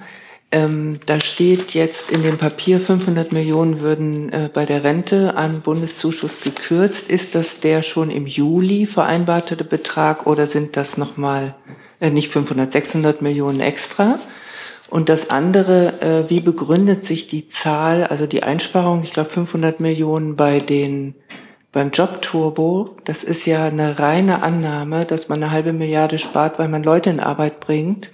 Ähm, da steht jetzt in dem Papier, 500 Millionen würden äh, bei der Rente an Bundeszuschuss gekürzt. Ist das der schon im Juli vereinbarte Betrag oder sind das nochmal äh, nicht 500, 600 Millionen extra? Und das andere, äh, wie begründet sich die Zahl, also die Einsparung, ich glaube 500 Millionen bei den beim Jobturbo, das ist ja eine reine Annahme, dass man eine halbe Milliarde spart, weil man Leute in Arbeit bringt.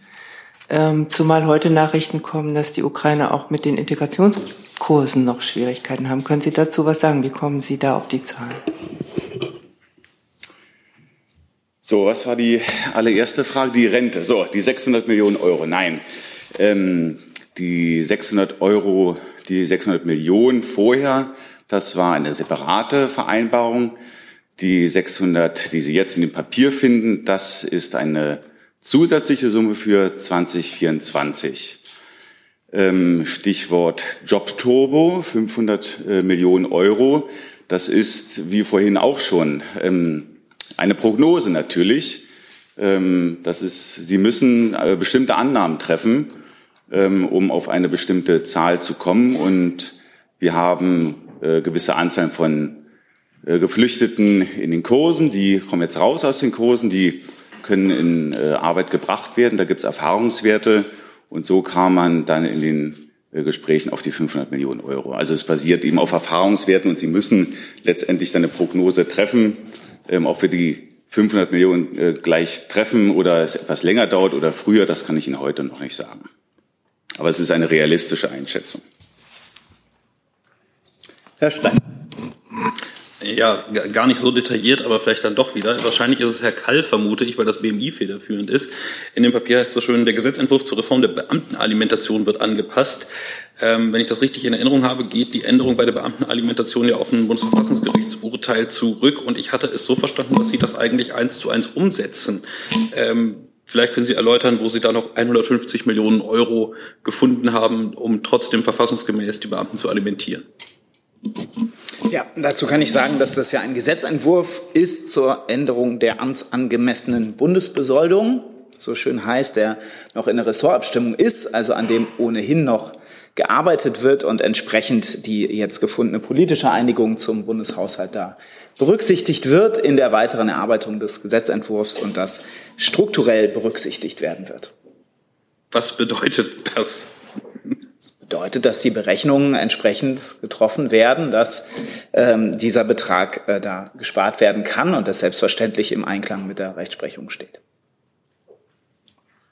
Ähm, zumal heute Nachrichten kommen, dass die Ukraine auch mit den Integrationskursen noch Schwierigkeiten haben. Können Sie dazu was sagen? Wie kommen Sie da auf die Zahlen? So, was war die allererste Frage? Die Rente. So, die 600 Millionen Euro. Nein, ähm, die 600 Euro, die 600 Millionen vorher, das war eine separate Vereinbarung. Die 600, die Sie jetzt in dem Papier finden, das ist eine zusätzliche Summe für 2024. Ähm, Stichwort Jobturbo, 500 äh, Millionen Euro. Das ist, wie vorhin auch schon, ähm, eine Prognose natürlich. Ähm, das ist, Sie müssen äh, bestimmte Annahmen treffen, um auf eine bestimmte Zahl zu kommen. Und wir haben äh, gewisse Anzahl von Geflüchteten in den Kursen. Die kommen jetzt raus aus den Kursen. Die können in äh, Arbeit gebracht werden. Da gibt es Erfahrungswerte. Und so kam man dann in den äh, Gesprächen auf die 500 Millionen Euro. Also es basiert eben auf Erfahrungswerten und Sie müssen letztendlich dann eine Prognose treffen, ähm, auch für die 500 Millionen äh, gleich treffen oder es etwas länger dauert oder früher, das kann ich Ihnen heute noch nicht sagen. Aber es ist eine realistische Einschätzung. Herr Stein. Ja, gar nicht so detailliert, aber vielleicht dann doch wieder. Wahrscheinlich ist es Herr Kall, vermute ich, weil das BMI federführend ist. In dem Papier heißt es so schön, der Gesetzentwurf zur Reform der Beamtenalimentation wird angepasst. Ähm, wenn ich das richtig in Erinnerung habe, geht die Änderung bei der Beamtenalimentation ja auf ein Bundesverfassungsgerichtsurteil zurück. Und ich hatte es so verstanden, dass Sie das eigentlich eins zu eins umsetzen. Ähm, Vielleicht können Sie erläutern, wo Sie da noch 150 Millionen Euro gefunden haben, um trotzdem verfassungsgemäß die Beamten zu alimentieren. Ja, dazu kann ich sagen, dass das ja ein Gesetzentwurf ist zur Änderung der amtsangemessenen Bundesbesoldung. So schön heißt, der noch in der Ressortabstimmung ist, also an dem ohnehin noch gearbeitet wird und entsprechend die jetzt gefundene politische Einigung zum Bundeshaushalt da berücksichtigt wird in der weiteren Erarbeitung des Gesetzentwurfs und das strukturell berücksichtigt werden wird. Was bedeutet das? Bedeutet, dass die Berechnungen entsprechend getroffen werden, dass ähm, dieser Betrag äh, da gespart werden kann und das selbstverständlich im Einklang mit der Rechtsprechung steht.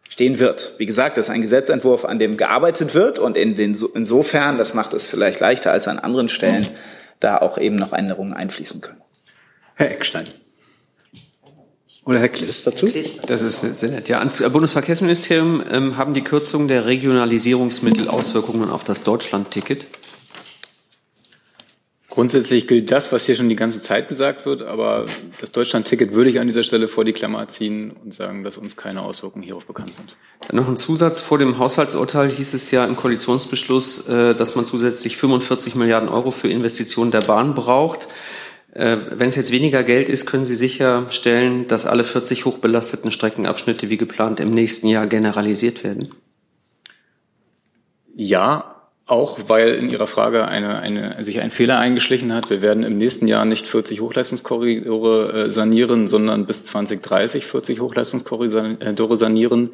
Stehen wird. Wie gesagt, das ist ein Gesetzentwurf, an dem gearbeitet wird und in den, insofern, das macht es vielleicht leichter als an anderen Stellen, da auch eben noch Änderungen einfließen können. Herr Eckstein. Oder Herr Kliss dazu? Das ist sehr nett. Ja, ans Bundesverkehrsministerium ähm, haben die Kürzungen der Regionalisierungsmittel Auswirkungen auf das Deutschlandticket? Grundsätzlich gilt das, was hier schon die ganze Zeit gesagt wird, aber das Deutschlandticket würde ich an dieser Stelle vor die Klammer ziehen und sagen, dass uns keine Auswirkungen hierauf bekannt sind. Dann noch ein Zusatz. Vor dem Haushaltsurteil hieß es ja im Koalitionsbeschluss, äh, dass man zusätzlich 45 Milliarden Euro für Investitionen der Bahn braucht. Äh, wenn es jetzt weniger Geld ist, können Sie sicherstellen, dass alle 40 hochbelasteten Streckenabschnitte wie geplant im nächsten Jahr generalisiert werden? Ja, auch weil in Ihrer Frage eine, eine, sich ein Fehler eingeschlichen hat. Wir werden im nächsten Jahr nicht 40 Hochleistungskorridore äh, sanieren, sondern bis 2030 40 Hochleistungskorridore sanieren.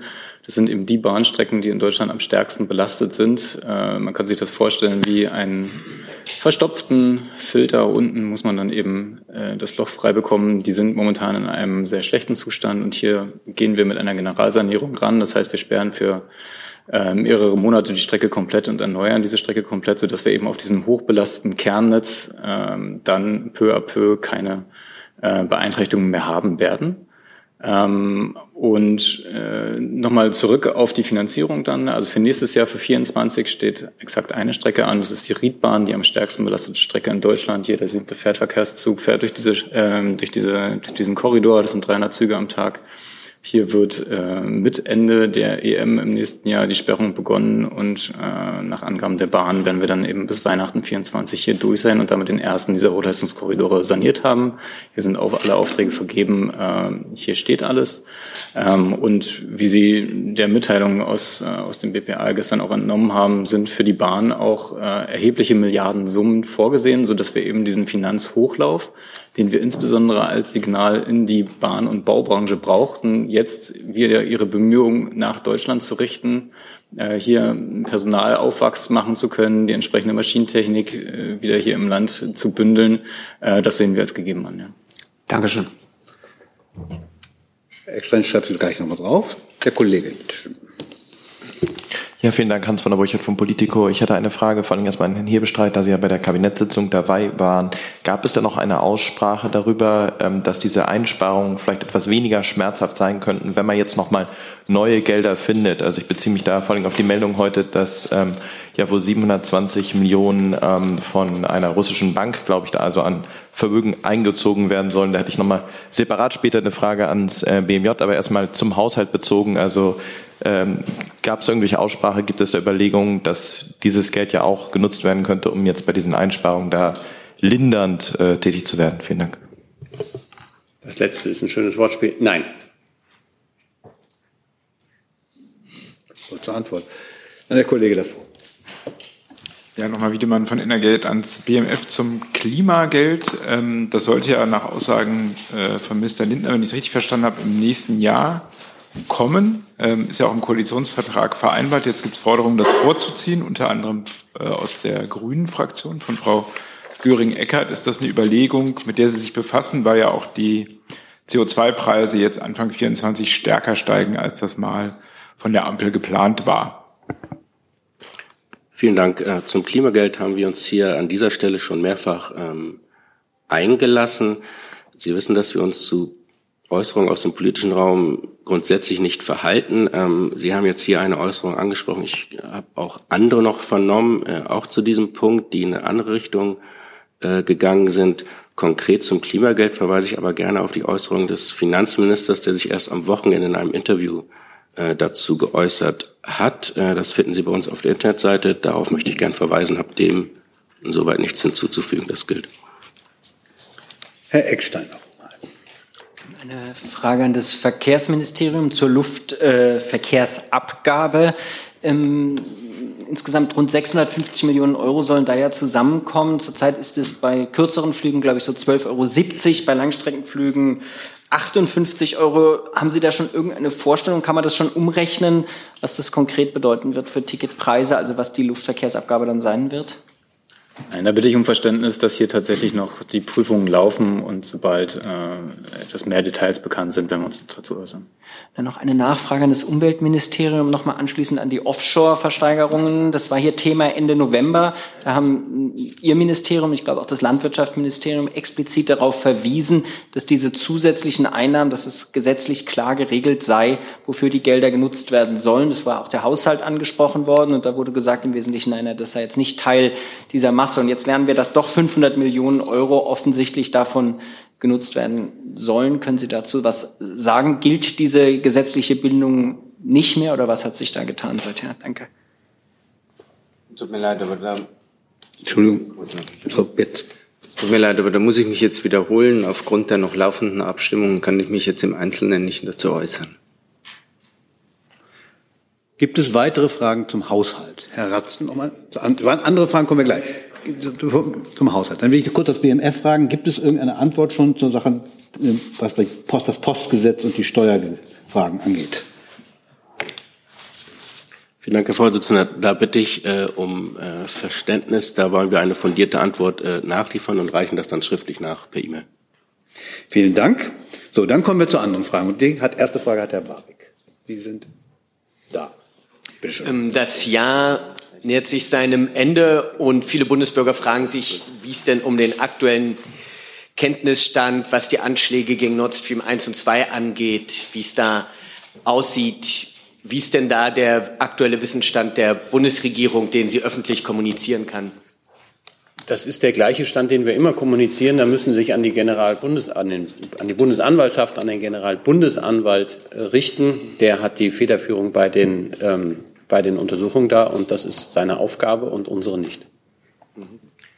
Das sind eben die Bahnstrecken, die in Deutschland am stärksten belastet sind. Äh, man kann sich das vorstellen wie einen verstopften Filter. Unten muss man dann eben äh, das Loch frei bekommen. Die sind momentan in einem sehr schlechten Zustand und hier gehen wir mit einer Generalsanierung ran. Das heißt, wir sperren für äh, mehrere Monate die Strecke komplett und erneuern diese Strecke komplett, sodass wir eben auf diesem hochbelasteten Kernnetz äh, dann peu à peu keine äh, Beeinträchtigungen mehr haben werden. Ähm, und äh, nochmal zurück auf die Finanzierung dann. Also für nächstes Jahr, für 24 steht exakt eine Strecke an. Das ist die Riedbahn, die am stärksten belastete Strecke in Deutschland. Jeder siebte Fährtverkehrszug fährt durch, diese, äh, durch, diese, durch diesen Korridor. Das sind 300 Züge am Tag. Hier wird äh, mit Ende der EM im nächsten Jahr die Sperrung begonnen und äh, nach Angaben der Bahn werden wir dann eben bis Weihnachten 24 hier durch sein und damit den ersten dieser Hochleistungskorridore saniert haben. Hier sind auch alle Aufträge vergeben. Äh, hier steht alles. Ähm, und wie Sie der Mitteilung aus, äh, aus dem BPA gestern auch entnommen haben, sind für die Bahn auch äh, erhebliche Milliardensummen vorgesehen, sodass wir eben diesen Finanzhochlauf den wir insbesondere als Signal in die Bahn- und Baubranche brauchten, jetzt wieder ihre Bemühungen nach Deutschland zu richten, äh, hier Personalaufwachs machen zu können, die entsprechende Maschinentechnik äh, wieder hier im Land zu bündeln. Äh, das sehen wir als gegeben an. Ja. Dankeschön. Eckstein schreibt gleich nochmal drauf. Der Kollege, bitteschön. Ja, vielen Dank, Hans von der Burchardt vom Politico. Ich hatte eine Frage, vor allem erstmal an Herrn Hebestreit, da Sie ja bei der Kabinettssitzung dabei waren. Gab es da noch eine Aussprache darüber, ähm, dass diese Einsparungen vielleicht etwas weniger schmerzhaft sein könnten, wenn man jetzt nochmal neue Gelder findet? Also ich beziehe mich da vor allem auf die Meldung heute, dass ähm, ja wohl 720 Millionen ähm, von einer russischen Bank, glaube ich, da also an Vermögen eingezogen werden sollen. Da hätte ich nochmal separat später eine Frage ans äh, BMJ, aber erstmal zum Haushalt bezogen. Also ähm, Gab es irgendwelche Aussprache, gibt es da Überlegungen, dass dieses Geld ja auch genutzt werden könnte, um jetzt bei diesen Einsparungen da lindernd äh, tätig zu werden? Vielen Dank. Das letzte ist ein schönes Wortspiel. Nein. Kurze Antwort. Dann der Kollege davor. Ja, nochmal Wiedemann von Energeld ans BMF zum Klimageld. Ähm, das sollte ja nach Aussagen äh, von Mr. Lindner, wenn ich es richtig verstanden habe, im nächsten Jahr kommen. Ähm, ist ja auch im Koalitionsvertrag vereinbart. Jetzt gibt es Forderungen, das vorzuziehen, unter anderem äh, aus der Grünen Fraktion von Frau Göring-Eckert. Ist das eine Überlegung, mit der Sie sich befassen, weil ja auch die CO2-Preise jetzt Anfang 24 stärker steigen, als das mal von der Ampel geplant war? Vielen Dank. Äh, zum Klimageld haben wir uns hier an dieser Stelle schon mehrfach ähm, eingelassen. Sie wissen, dass wir uns zu Äußerungen aus dem politischen Raum grundsätzlich nicht verhalten. Ähm, Sie haben jetzt hier eine Äußerung angesprochen. Ich habe auch andere noch vernommen, äh, auch zu diesem Punkt, die in eine andere Richtung äh, gegangen sind. Konkret zum Klimageld verweise ich aber gerne auf die Äußerung des Finanzministers, der sich erst am Wochenende in einem Interview äh, dazu geäußert hat. Äh, das finden Sie bei uns auf der Internetseite. Darauf möchte ich gern verweisen, habe dem insoweit nichts hinzuzufügen. Das gilt. Herr Eckstein noch. Eine Frage an das Verkehrsministerium zur Luftverkehrsabgabe. Äh, ähm, insgesamt rund 650 Millionen Euro sollen da ja zusammenkommen. Zurzeit ist es bei kürzeren Flügen, glaube ich, so 12,70 Euro, bei Langstreckenflügen 58 Euro. Haben Sie da schon irgendeine Vorstellung? Kann man das schon umrechnen, was das konkret bedeuten wird für Ticketpreise, also was die Luftverkehrsabgabe dann sein wird? Nein, da bitte ich um Verständnis, dass hier tatsächlich noch die Prüfungen laufen und sobald äh, etwas mehr Details bekannt sind, werden wir uns dazu äußern. Dann noch eine Nachfrage an das Umweltministerium, nochmal anschließend an die Offshore-Versteigerungen. Das war hier Thema Ende November. Da haben Ihr Ministerium, ich glaube auch das Landwirtschaftsministerium, explizit darauf verwiesen, dass diese zusätzlichen Einnahmen, dass es gesetzlich klar geregelt sei, wofür die Gelder genutzt werden sollen. Das war auch der Haushalt angesprochen worden und da wurde gesagt im Wesentlichen, nein, das sei jetzt nicht Teil dieser Masse. Und jetzt lernen wir, dass doch 500 Millionen Euro offensichtlich davon genutzt werden sollen. Können Sie dazu was sagen? Gilt diese gesetzliche Bindung nicht mehr oder was hat sich da getan seither? Danke. Tut mir leid, aber da. Entschuldigung. So, jetzt. Tut mir leid, aber da muss ich mich jetzt wiederholen. Aufgrund der noch laufenden Abstimmungen kann ich mich jetzt im Einzelnen nicht dazu äußern. Gibt es weitere Fragen zum Haushalt? Herr Ratz, nochmal. Andere Fragen kommen wir gleich zum Haushalt. Dann will ich kurz das BMF fragen. Gibt es irgendeine Antwort schon zu Sachen, was Post, das Postgesetz und die Steuerfragen angeht? Vielen Dank, Herr Vorsitzender. Da bitte ich äh, um äh, Verständnis. Da wollen wir eine fundierte Antwort äh, nachliefern und reichen das dann schriftlich nach per E-Mail. Vielen Dank. So, dann kommen wir zu anderen Fragen. Und die hat, erste Frage hat Herr Warwick. Sie sind da. Ähm, Das Jahr nähert sich seinem Ende und viele Bundesbürger fragen sich, wie es denn um den aktuellen Kenntnisstand, was die Anschläge gegen Nord Stream 1 und 2 angeht, wie es da aussieht. Wie ist denn da der aktuelle Wissensstand der Bundesregierung, den sie öffentlich kommunizieren kann? Das ist der gleiche Stand, den wir immer kommunizieren. Da müssen Sie sich an die Generalbundes an, den, an die Bundesanwaltschaft, an den Generalbundesanwalt äh, richten. Der hat die Federführung bei den, ähm, bei den Untersuchungen da und das ist seine Aufgabe und unsere nicht.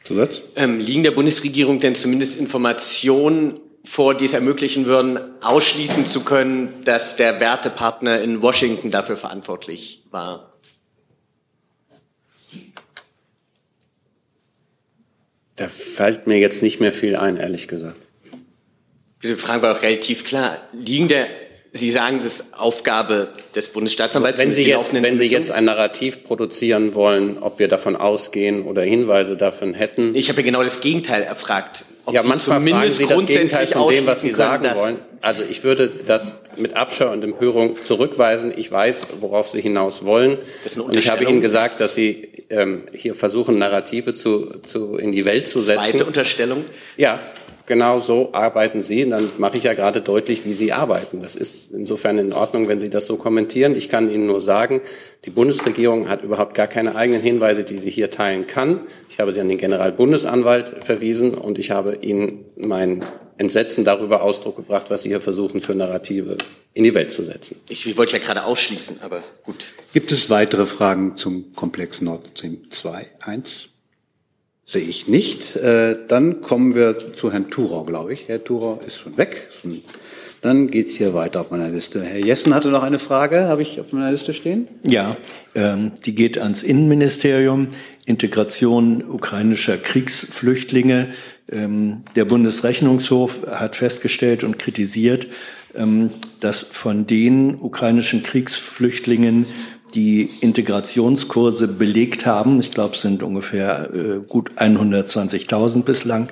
Zusatz? Ähm, liegen der Bundesregierung denn zumindest Informationen vor, die es ermöglichen würden, ausschließen zu können, dass der Wertepartner in Washington dafür verantwortlich war? Da fällt mir jetzt nicht mehr viel ein, ehrlich gesagt. Die Frage war doch relativ klar. Liegen der, Sie sagen, das ist Aufgabe des Bundesstaatsanwalts. Wenn Sie, jetzt, wenn Sie jetzt ein Narrativ produzieren wollen, ob wir davon ausgehen oder Hinweise davon hätten. Ich habe ja genau das Gegenteil erfragt. Ob ja, Sie manchmal fragen Sie das Gegenteil von dem, was Sie sagen können, wollen. Also ich würde das mit Abscheu und Empörung zurückweisen. Ich weiß, worauf Sie hinaus wollen. Und ich habe. Ihnen gesagt, dass Sie ähm, hier versuchen, Narrative zu, zu, in die Welt zu setzen. Zweite Unterstellung. Ja, genau so arbeiten Sie. Und dann mache ich ja gerade deutlich, wie Sie arbeiten. Das ist insofern in Ordnung, wenn Sie das so kommentieren. Ich kann Ihnen nur sagen, die Bundesregierung hat überhaupt gar keine eigenen Hinweise, die sie hier teilen kann. Ich habe sie an den Generalbundesanwalt verwiesen und ich habe Ihnen mein Entsetzen darüber Ausdruck gebracht, was Sie hier versuchen, für Narrative in die Welt zu setzen. Ich wollte ja gerade ausschließen, aber gut. Gibt es weitere Fragen zum Komplex Nord Stream 2, 1? Sehe ich nicht. Äh, dann kommen wir zu Herrn Thurau, glaube ich. Herr Thurau ist schon weg. Dann geht's hier weiter auf meiner Liste. Herr Jessen hatte noch eine Frage, habe ich auf meiner Liste stehen? Ja, ähm, die geht ans Innenministerium. Integration ukrainischer Kriegsflüchtlinge. Ähm, der Bundesrechnungshof hat festgestellt und kritisiert, ähm, dass von den ukrainischen Kriegsflüchtlingen, die Integrationskurse belegt haben, ich glaube, es sind ungefähr äh, gut 120.000 bislang,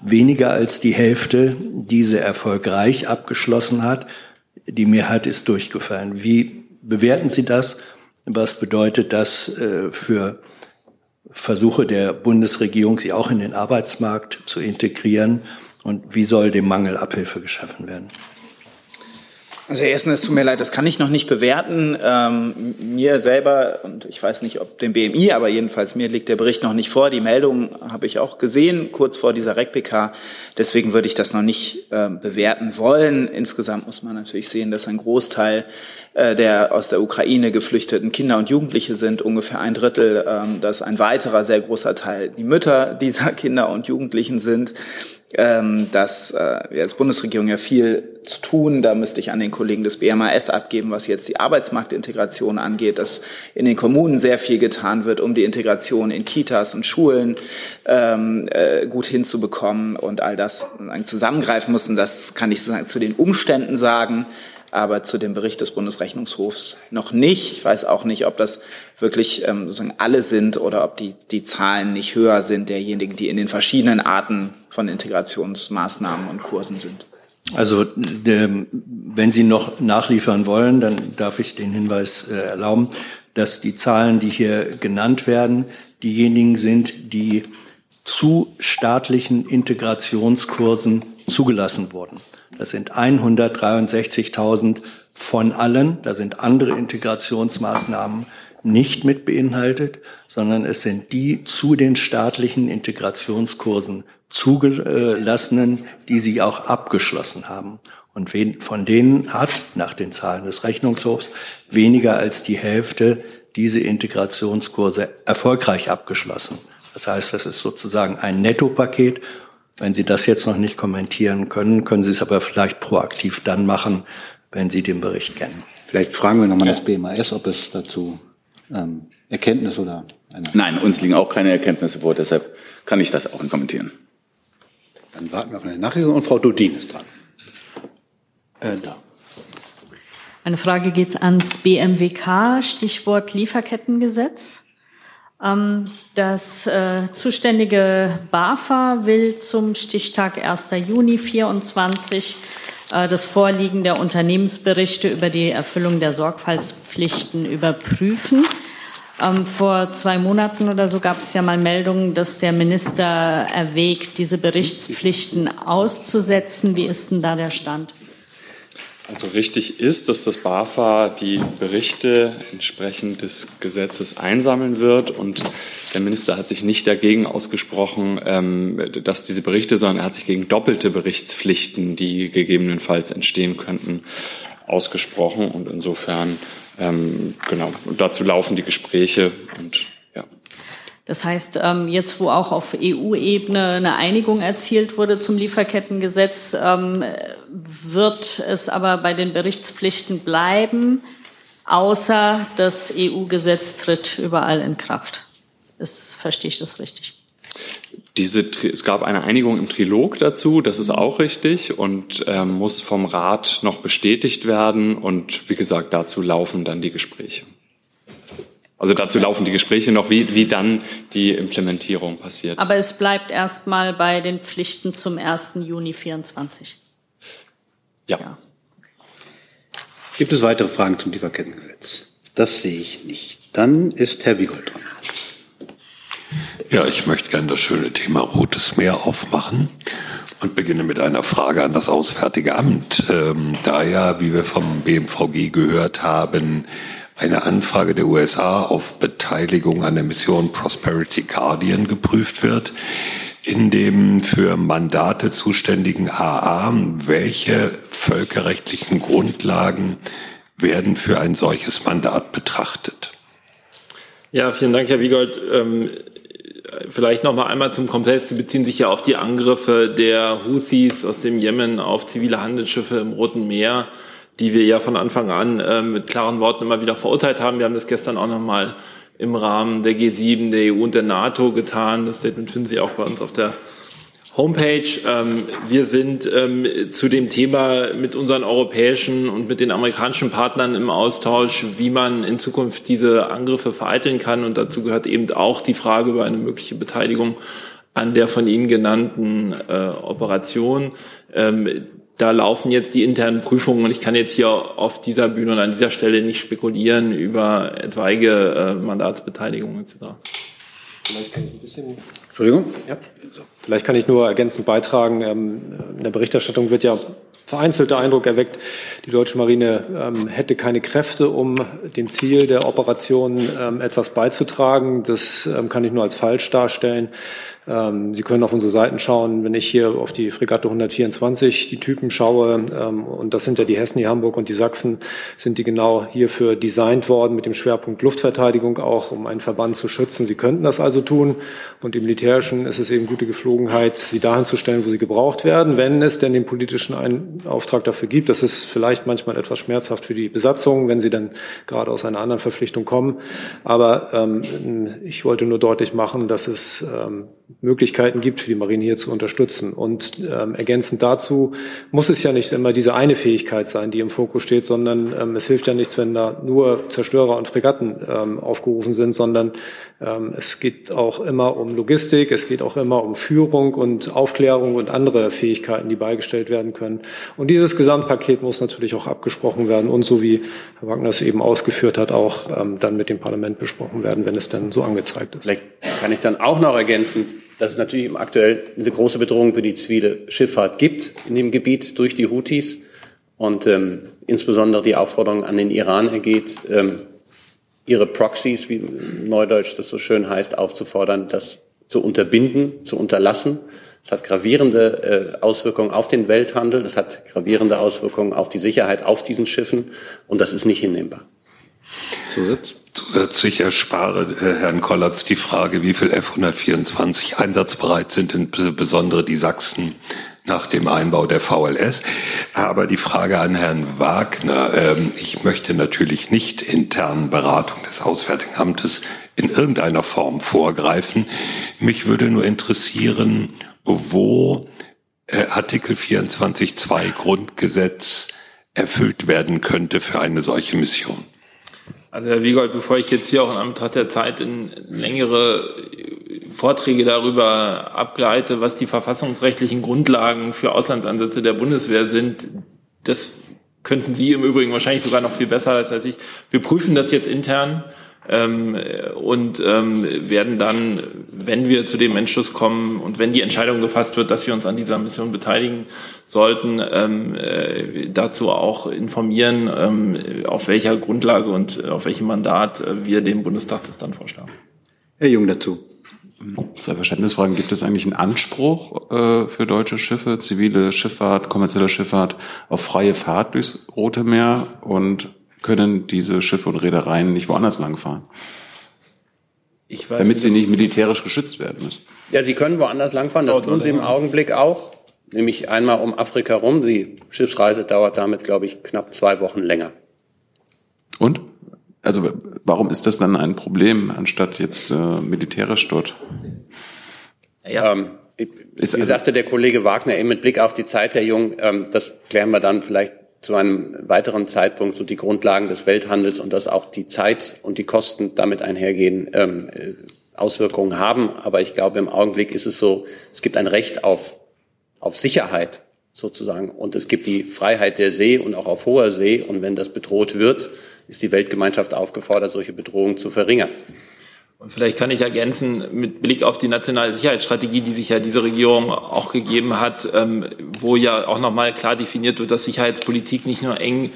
weniger als die Hälfte diese erfolgreich abgeschlossen hat. Die Mehrheit ist durchgefallen. Wie bewerten Sie das? Was bedeutet das äh, für Versuche der Bundesregierung, sie auch in den Arbeitsmarkt zu integrieren? Und wie soll dem Mangel Abhilfe geschaffen werden? Also erstens, es tut mir leid, das kann ich noch nicht bewerten. Ähm, mir selber, und ich weiß nicht, ob dem BMI, aber jedenfalls mir liegt der Bericht noch nicht vor. Die Meldung habe ich auch gesehen, kurz vor dieser REC-PK. Deswegen würde ich das noch nicht äh, bewerten wollen. Insgesamt muss man natürlich sehen, dass ein Großteil äh, der aus der Ukraine geflüchteten Kinder und Jugendliche sind, ungefähr ein Drittel, ähm, dass ein weiterer sehr großer Teil die Mütter dieser (laughs) Kinder und Jugendlichen sind ähm, dass äh, wir als Bundesregierung ja viel zu tun. Da müsste ich an den Kollegen des BMAS abgeben, was jetzt die Arbeitsmarktintegration angeht, dass in den Kommunen sehr viel getan wird, um die Integration in Kitas und Schulen ähm, äh, gut hinzubekommen und all das zusammengreifen müssen. Das kann ich sozusagen zu den Umständen sagen aber zu dem Bericht des Bundesrechnungshofs noch nicht. Ich weiß auch nicht, ob das wirklich ähm, sozusagen alle sind oder ob die, die Zahlen nicht höher sind derjenigen, die in den verschiedenen Arten von Integrationsmaßnahmen und Kursen sind. Also der, wenn Sie noch nachliefern wollen, dann darf ich den Hinweis äh, erlauben, dass die Zahlen, die hier genannt werden, diejenigen sind, die zu staatlichen Integrationskursen zugelassen wurden. Das sind 163.000 von allen. Da sind andere Integrationsmaßnahmen nicht mit beinhaltet, sondern es sind die zu den staatlichen Integrationskursen zugelassenen, die sie auch abgeschlossen haben. Und von denen hat nach den Zahlen des Rechnungshofs weniger als die Hälfte diese Integrationskurse erfolgreich abgeschlossen. Das heißt, das ist sozusagen ein Nettopaket. Wenn Sie das jetzt noch nicht kommentieren können, können Sie es aber vielleicht proaktiv dann machen, wenn Sie den Bericht kennen. Vielleicht fragen wir nochmal das BMAS, ob es dazu ähm, Erkenntnis oder eine. Nein, uns liegen auch keine Erkenntnisse vor, deshalb kann ich das auch nicht kommentieren. Dann warten wir auf eine Nachricht und Frau Dudin ist dran. Äh, da. Eine Frage geht ans BMWK, Stichwort Lieferkettengesetz. Ähm, Das äh, zuständige BAFA will zum Stichtag 1. Juni 24 äh, das Vorliegen der Unternehmensberichte über die Erfüllung der Sorgfaltspflichten überprüfen. Ähm, vor zwei Monaten oder so gab es ja mal Meldungen, dass der Minister erwägt, diese Berichtspflichten auszusetzen. Wie ist denn da der Stand? Also richtig ist, dass das BAFA die Berichte entsprechend des Gesetzes einsammeln wird. Und der Minister hat sich nicht dagegen ausgesprochen, ähm, dass diese Berichte, sondern er hat sich gegen doppelte Berichtspflichten, die gegebenenfalls entstehen könnten, ausgesprochen. Und insofern, ähm, genau, dazu laufen die Gespräche und das heißt, ähm, jetzt wo auch auf EU-Ebene eine Einigung erzielt wurde zum Lieferkettengesetz, wird es aber bei den Berichtspflichten bleiben, außer das EU-Gesetz tritt überall in Kraft. Das, verstehe ich das richtig? Diese, es gab eine Einigung im Trilog dazu, das ist auch richtig und äh, muss vom Rat noch bestätigt werden. Und wie gesagt, dazu laufen dann die Gespräche. Also dazu laufen die Gespräche noch, wie, wie dann die Implementierung passiert. Aber es bleibt erstmal bei den Pflichten zum 1. Juni 2024. Ja. ja. Gibt es weitere Fragen zum Lieferkettengesetz? Das sehe ich nicht. Dann ist Herr Wiegold dran. Ja, ich möchte gerne das schöne Thema Rotes Meer aufmachen und beginne mit einer Frage an das Auswärtige Amt. Ähm, da ja, wie wir vom BMVG gehört haben, eine Anfrage der USA auf Beteiligung an der Mission Prosperity Guardian geprüft wird, in dem für Mandate zuständigen AA, welche völkerrechtlichen Grundlagen werden für ein solches Mandat betrachtet? Ja, vielen Dank, Herr Wiegold. Ähm, vielleicht noch mal einmal zum Komplex. Sie beziehen sich ja auf die Angriffe der Houthis aus dem Jemen auf zivile Handelsschiffe im Roten Meer die wir ja von Anfang an äh, mit klaren Worten immer wieder verurteilt haben. Wir haben das gestern auch nochmal im Rahmen der G7, der EU und der NATO getan. Das Statement finden Sie auch bei uns auf der Homepage. Ähm, wir sind ähm, zu dem Thema mit unseren europäischen und mit den amerikanischen Partnern im Austausch, wie man in Zukunft diese Angriffe vereiteln kann. Und dazu gehört eben auch die Frage über eine mögliche Beteiligung an der von Ihnen genannten äh, Operation. Da laufen jetzt die internen Prüfungen und ich kann jetzt hier auf dieser Bühne und an dieser Stelle nicht spekulieren über etwaige äh, Mandatsbeteiligung etc. Vielleicht kann ich ein bisschen. Entschuldigung? Ja. Vielleicht kann ich nur ergänzend beitragen. Ähm, in der Berichterstattung wird ja vereinzelt der Eindruck erweckt, die deutsche Marine ähm, hätte keine Kräfte, um dem Ziel der Operation ähm, etwas beizutragen. Das kann ich nur als falsch darstellen. Ähm, Sie können auf unsere Seiten schauen, wenn ich hier auf die Fregatte 124 die Typen schaue, ähm, und das sind ja die Hessen, die Hamburg und die Sachsen, sind die genau hierfür designt worden mit dem Schwerpunkt Luftverteidigung auch, um einen Verband zu schützen. Sie könnten das also tun. Und im Militärischen ist es eben gute Geflogenheit, sie dahin zu stellen, wo sie gebraucht werden, wenn es denn den politischen Auftrag dafür gibt. Das ist vielleicht manchmal etwas schmerzhaft für die Besatzung, wenn sie dann gerade aus einer anderen Verpflichtung kommen. Aber ähm, ich wollte nur deutlich machen, dass es ähm, Möglichkeiten gibt, für die Marine hier zu unterstützen. Und ähm, ergänzend dazu muss es ja nicht immer diese eine Fähigkeit sein, die im Fokus steht, sondern ähm, es hilft ja nichts, wenn da nur Zerstörer und Fregatten ähm, aufgerufen sind, sondern es geht auch immer um Logistik, es geht auch immer um Führung und Aufklärung und andere Fähigkeiten, die beigestellt werden können. Und dieses Gesamtpaket muss natürlich auch abgesprochen werden und so wie Herr Wagner es eben ausgeführt hat, auch ähm, dann mit dem Parlament besprochen werden, wenn es dann so angezeigt ist. Vielleicht kann ich dann auch noch ergänzen, dass es natürlich aktuell eine große Bedrohung für die zivile Schifffahrt gibt in dem Gebiet durch die Houthis und ähm, insbesondere die Aufforderung an den Iran ergeht, ähm, ihre Proxys, wie Neudeutsch das so schön heißt, aufzufordern, das zu unterbinden, zu unterlassen. Es hat gravierende äh, Auswirkungen auf den Welthandel, es hat gravierende Auswirkungen auf die Sicherheit auf diesen Schiffen und das ist nicht hinnehmbar. Zusatz? Zusätzlich erspare äh, Herrn Kollatz die Frage, wie viel F-124 einsatzbereit sind, insbesondere die Sachsen nach dem Einbau der VLS. Aber die Frage an Herrn Wagner, ähm, ich möchte natürlich nicht internen Beratung des Auswärtigen Amtes in irgendeiner Form vorgreifen. Mich würde nur interessieren, wo äh, Artikel 24.2 Grundgesetz erfüllt werden könnte für eine solche Mission. Also Herr Wiegold, bevor ich jetzt hier auch in Anbetracht der Zeit in längere Vorträge darüber abgleite, was die verfassungsrechtlichen Grundlagen für Auslandsansätze der Bundeswehr sind, das könnten Sie im Übrigen wahrscheinlich sogar noch viel besser als ich. Wir prüfen das jetzt intern ähm, und ähm, werden dann, wenn wir zu dem Entschluss kommen und wenn die Entscheidung gefasst wird, dass wir uns an dieser Mission beteiligen sollten, ähm, äh, dazu auch informieren, ähm, auf welcher Grundlage und auf welchem Mandat äh, wir dem Bundestag das dann vorschlagen. Herr Jung dazu. Zwei Verständnisfragen. Gibt es eigentlich einen Anspruch äh, für deutsche Schiffe, zivile Schifffahrt, kommerzielle Schifffahrt auf freie Fahrt durchs Rote Meer? Und können diese Schiffe und Reedereien nicht woanders langfahren? Ich weiß Damit nicht, sie nicht militärisch geschützt werden müssen. Ja, Sie können woanders langfahren. Das tun Sie im Augenblick auch. Nämlich einmal um Afrika rum. Die Schiffsreise dauert damit, glaube ich, knapp zwei Wochen länger. Und? Also warum ist das dann ein Problem, anstatt jetzt äh, militärisch dort? Ja. Ähm, wie sagte der Kollege Wagner eben mit Blick auf die Zeit, Herr Jung, ähm, das klären wir dann vielleicht zu einem weiteren Zeitpunkt, so die Grundlagen des Welthandels und dass auch die Zeit und die Kosten damit einhergehen, ähm, äh, Auswirkungen haben. Aber ich glaube, im Augenblick ist es so, es gibt ein Recht auf, auf Sicherheit sozusagen und es gibt die Freiheit der See und auch auf hoher See. Und wenn das bedroht wird, ist die Weltgemeinschaft aufgefordert, solche Bedrohungen zu verringern. Und vielleicht kann ich ergänzen, mit Blick auf die nationale Sicherheitsstrategie, die sich ja diese Regierung auch gegeben hat, ähm, wo ja auch nochmal klar definiert wird, dass Sicherheitspolitik nicht nur eng,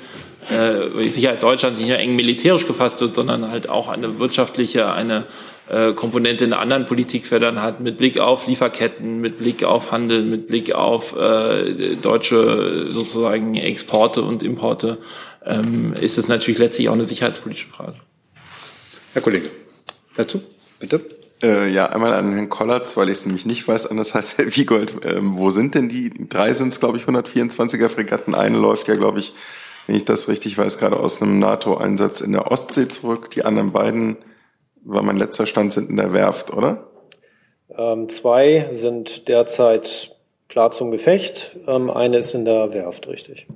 äh, Sicherheit Deutschlands nicht nur eng militärisch gefasst wird, sondern halt auch eine wirtschaftliche, eine äh, Komponente in anderen Politikfeldern hat, mit Blick auf Lieferketten, mit Blick auf Handel, mit Blick auf äh, deutsche sozusagen Exporte und Importe, ähm, ist es natürlich letztlich auch eine sicherheitspolitische Frage. Herr Kollege, dazu, bitte. Äh, ja, einmal an Herrn Kollatz, weil ich es nämlich nicht weiß, anders als Herr Wiegold. Ähm, wo sind denn die? Drei sind es, glaube ich, 124er Fregatten. Eine läuft ja, glaube ich, wenn ich das richtig weiß, gerade aus einem NATO-Einsatz in der Ostsee zurück. Die anderen beiden, war mein letzter Stand, sind in der Werft, oder? Ähm, zwei sind derzeit klar zum Gefecht. Ähm, eine ist in der Werft, richtig.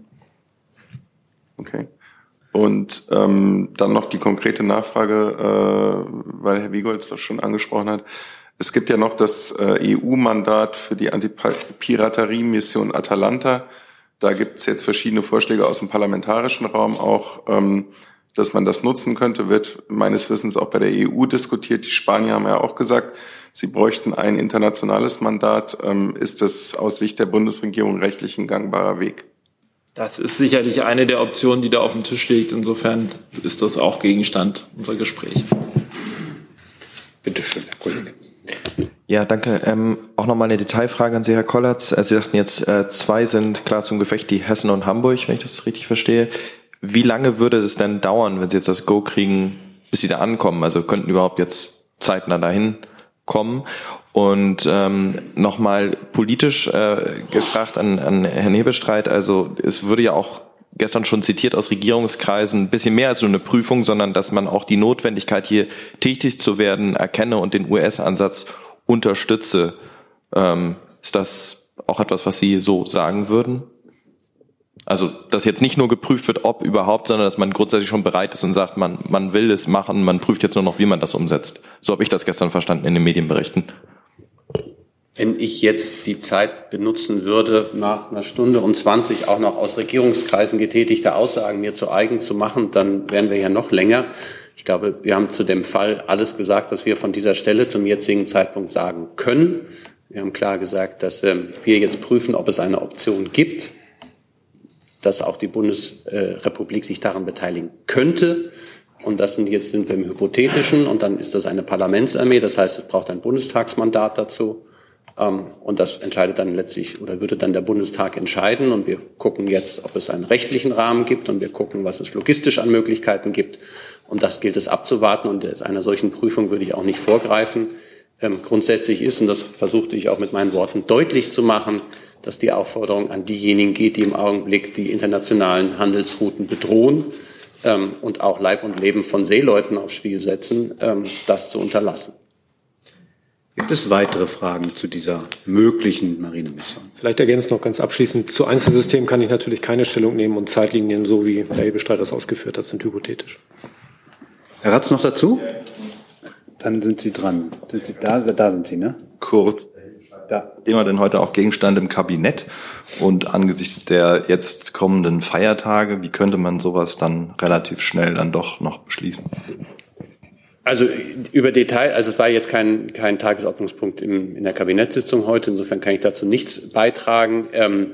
Okay. Und ähm, dann noch die konkrete Nachfrage, äh, weil Herr Wiegolz das schon angesprochen hat. Es gibt ja noch das äh, EU-Mandat für die Antipiraterie-Mission Atalanta. Da gibt es jetzt verschiedene Vorschläge aus dem parlamentarischen Raum auch, ähm, dass man das nutzen könnte, wird meines Wissens auch bei der EU diskutiert. Die Spanier haben ja auch gesagt, sie bräuchten ein internationales Mandat. Ähm, ist das aus Sicht der Bundesregierung rechtlich ein gangbarer Weg? Das ist sicherlich eine der Optionen, die da auf dem Tisch liegt. Insofern ist das auch Gegenstand unserer Gespräche. Bitte schön, Herr Kollege. Ja, danke. Ähm, auch nochmal eine Detailfrage an Sie, Herr Kollatz. Sie sagten jetzt, äh, zwei sind klar zum Gefecht, die Hessen und Hamburg, wenn ich das richtig verstehe. Wie lange würde es denn dauern, wenn Sie jetzt das Go kriegen, bis Sie da ankommen? Also könnten überhaupt jetzt zeitnah dahin kommen? Und ähm, nochmal politisch äh, gefragt an, an Herrn Hebestreit, also es würde ja auch gestern schon zitiert aus Regierungskreisen, ein bisschen mehr als nur eine Prüfung, sondern dass man auch die Notwendigkeit, hier tätig zu werden, erkenne und den US-Ansatz unterstütze. Ähm, ist das auch etwas, was Sie so sagen würden? Also, dass jetzt nicht nur geprüft wird, ob überhaupt, sondern dass man grundsätzlich schon bereit ist und sagt, man, man will es machen, man prüft jetzt nur noch, wie man das umsetzt. So habe ich das gestern verstanden in den Medienberichten. Wenn ich jetzt die Zeit benutzen würde, nach einer Stunde und 20 auch noch aus Regierungskreisen getätigte Aussagen mir zu eigen zu machen, dann wären wir ja noch länger. Ich glaube, wir haben zu dem Fall alles gesagt, was wir von dieser Stelle zum jetzigen Zeitpunkt sagen können. Wir haben klar gesagt, dass ähm, wir jetzt prüfen, ob es eine Option gibt, dass auch die Bundesrepublik sich daran beteiligen könnte. Und das sind jetzt sind wir im Hypothetischen und dann ist das eine Parlamentsarmee. Das heißt, es braucht ein Bundestagsmandat dazu. Ähm, und das entscheidet dann letztlich oder würde dann der Bundestag entscheiden. Und wir gucken jetzt, ob es einen rechtlichen Rahmen gibt und wir gucken, was es logistisch an Möglichkeiten gibt. Und das gilt es abzuwarten. Und einer solchen Prüfung würde ich auch nicht vorgreifen. Ähm, grundsätzlich ist, und das versuchte ich auch mit meinen Worten deutlich zu machen, dass die Aufforderung an diejenigen geht, die im Augenblick die internationalen Handelsrouten bedrohen ähm, und auch Leib und Leben von Seeleuten aufs Spiel setzen, das zu unterlassen. Gibt es weitere Fragen zu dieser möglichen Marinemission? Vielleicht ergänzt noch ganz abschließend. Zu Einzelsystemen kann ich natürlich keine Stellung nehmen und Zeitlinien, so wie Herr Hebestreit das ausgeführt hat, sind hypothetisch. Herr Ratz noch dazu? Dann sind Sie dran. Sind Sie da? Da sind Sie, ne? Kurz. Thema denn heute auch Gegenstand im Kabinett? Und angesichts der jetzt kommenden Feiertage, wie könnte man sowas dann relativ schnell dann doch noch beschließen? Also über Detail, also es war jetzt kein, kein Tagesordnungspunkt im, in der Kabinettssitzung heute, insofern kann ich dazu nichts beitragen. Ähm,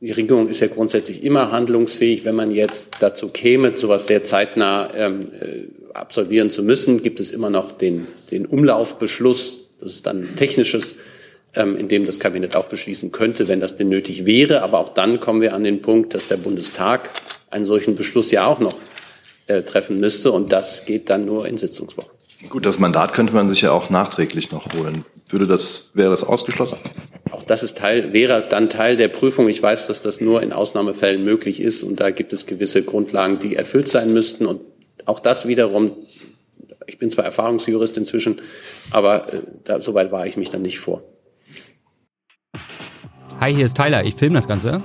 die Regierung ist ja grundsätzlich immer handlungsfähig. Wenn man jetzt dazu käme, sowas sehr zeitnah ähm, äh, absolvieren zu müssen, gibt es immer noch den, den Umlaufbeschluss. Das ist dann technisches, ähm, in dem das Kabinett auch beschließen könnte, wenn das denn nötig wäre. Aber auch dann kommen wir an den Punkt, dass der Bundestag einen solchen Beschluss ja auch noch äh, treffen müsste. Und das geht dann nur in Sitzungswochen. Gut, das Mandat könnte man sich ja auch nachträglich noch holen. Würde das, wäre das ausgeschlossen? Auch das ist Teil, wäre dann Teil der Prüfung. Ich weiß, dass das nur in Ausnahmefällen möglich ist. Und da gibt es gewisse Grundlagen, die erfüllt sein müssten. Und auch das wiederum, ich bin zwar Erfahrungsjurist inzwischen, aber äh, da, so weit war ich mich dann nicht vor. Hi, hier ist Tyler, ich filme das Ganze.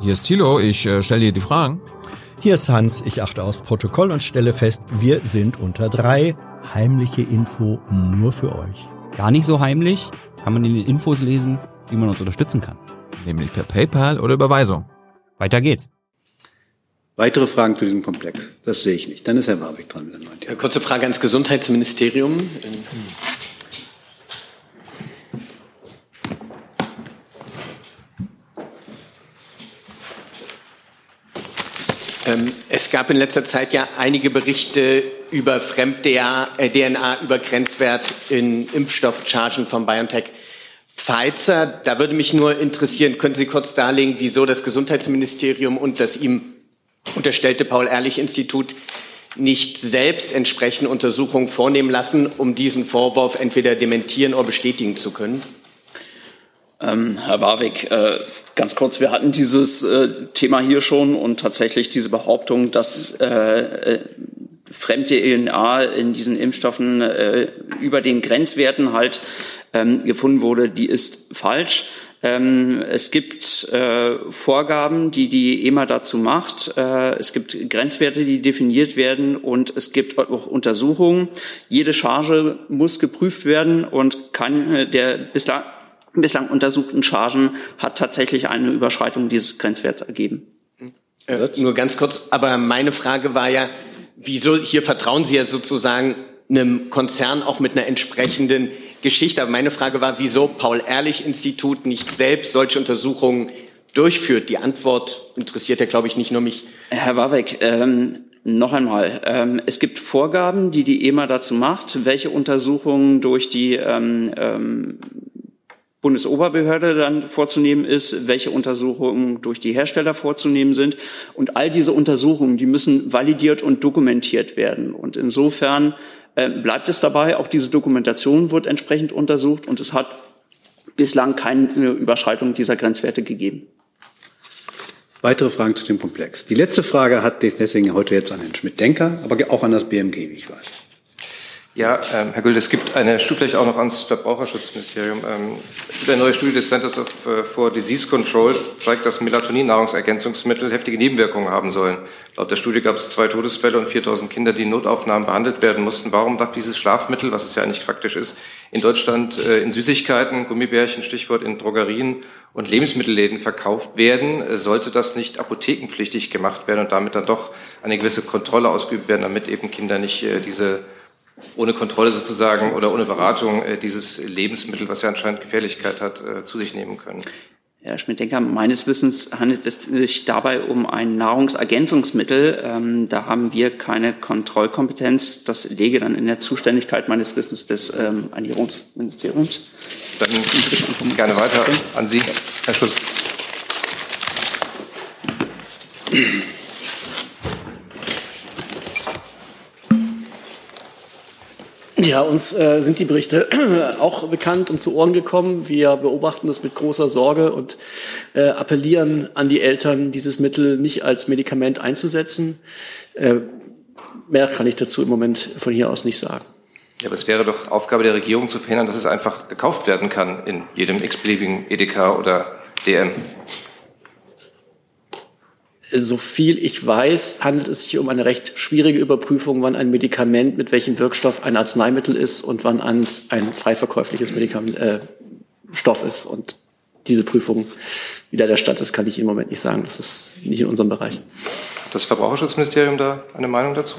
Hier ist Thilo, ich äh, stelle dir die Fragen. Hier ist Hans, ich achte aufs Protokoll und stelle fest, wir sind unter drei. Heimliche Info nur für euch. Gar nicht so heimlich, kann man in den Infos lesen, wie man uns unterstützen kann. Nämlich per PayPal oder Überweisung. Weiter geht's. Weitere Fragen zu diesem Komplex? Das sehe ich nicht. Dann ist Herr Warwick dran mit der neuen Eine kurze Frage ans Gesundheitsministerium. Ähm, es gab in letzter Zeit ja einige Berichte über Fremd-DNA, äh, DNA über Grenzwert in Impfstoffchargen von BioNTech. Pfizer, da würde mich nur interessieren, können Sie kurz darlegen, wieso das Gesundheitsministerium und das ihm unterstellte Paul-Ehrlich-Institut nicht selbst entsprechende Untersuchungen vornehmen lassen, um diesen Vorwurf entweder dementieren oder bestätigen zu können? Ähm, Herr Warwick, äh, ganz kurz, wir hatten dieses äh, Thema hier schon und tatsächlich diese Behauptung, dass äh, äh fremde DNA in diesen Impfstoffen äh, über den Grenzwerten halt ähm, gefunden wurde, die ist falsch. Ähm, es gibt äh, Vorgaben, die die EMA dazu macht. Es gibt Grenzwerte, die definiert werden und es gibt auch Untersuchungen. Jede Charge muss geprüft werden und keine der bislang, bislang untersuchten Chargen hat tatsächlich eine Überschreitung dieses Grenzwerts ergeben. Äh, nur ganz kurz, aber meine Frage war ja, wieso hier vertrauen Sie ja sozusagen einem Konzern auch mit einer entsprechenden Geschichte. Aber meine Frage war, wieso Paul-Ehrlich-Institut nicht selbst solche Untersuchungen durchführt. Die Antwort interessiert ja, glaube ich, nicht nur mich. Herr Warwick, ähm, noch einmal. Ähm, es gibt Vorgaben, die die EMA dazu macht, welche Untersuchungen durch die ähm, ähm, Bundesoberbehörde dann vorzunehmen ist, welche Untersuchungen durch die Hersteller vorzunehmen sind. Und all diese Untersuchungen, die müssen validiert und dokumentiert werden. Und insofern äh, bleibt es dabei, auch diese Dokumentation wird entsprechend untersucht und es hat bislang keine Überschreitung dieser Grenzwerte gegeben. Weitere Fragen zu dem Komplex. Die letzte Frage hat deswegen heute jetzt an Herrn Schmidt-Denker, aber auch an das BMG, wie ich weiß. Ja, ähm, Herr Güld, es gibt eine Studie vielleicht auch noch ans Verbraucherschutzministerium. Ähm, eine neue Studie des Centers of, uh, for Disease Control zeigt, dass Melatonin-Nahrungsergänzungsmittel heftige Nebenwirkungen haben sollen. Laut der Studie gab es zwei Todesfälle und 4000 Kinder, die in Notaufnahmen behandelt werden mussten. Warum darf dieses Schlafmittel, was es ja eigentlich faktisch ist, in Deutschland äh, in Süßigkeiten, Gummibärchen, Stichwort in Drogerien und Lebensmittelläden verkauft werden? Äh, sollte das nicht apothekenpflichtig gemacht werden und damit dann doch eine gewisse Kontrolle ausgeübt werden, damit eben Kinder nicht äh, diese ohne Kontrolle sozusagen oder ohne Beratung äh, dieses Lebensmittel, was ja anscheinend Gefährlichkeit hat, äh, zu sich nehmen können. Herr Schmidt-Denker, meines Wissens handelt es sich dabei um ein Nahrungsergänzungsmittel. Ähm, da haben wir keine Kontrollkompetenz. Das läge dann in der Zuständigkeit meines Wissens des ähm, Ernährungsministeriums. Dann gerne weiter an Sie, Herr Schulz. Ja, uns äh, sind die Berichte (clears throat) auch bekannt und zu Ohren gekommen. Wir beobachten das mit großer Sorge und äh, appellieren an die Eltern, dieses Mittel nicht als Medikament einzusetzen. Äh, mehr kann ich dazu im Moment von hier aus nicht sagen. Ja, aber es wäre doch Aufgabe der Regierung zu verhindern, dass es einfach gekauft werden kann in jedem x-beliebigen Edeka oder DM. So viel ich weiß, handelt es sich um eine recht schwierige Überprüfung, wann ein Medikament mit welchem Wirkstoff ein Arzneimittel ist und wann ein frei verkäufliches Medikament, äh, Stoff ist. Und diese Prüfung, wie da der Stand ist, kann ich im Moment nicht sagen. Das ist nicht in unserem Bereich. Hat das Verbraucherschutzministerium da eine Meinung dazu?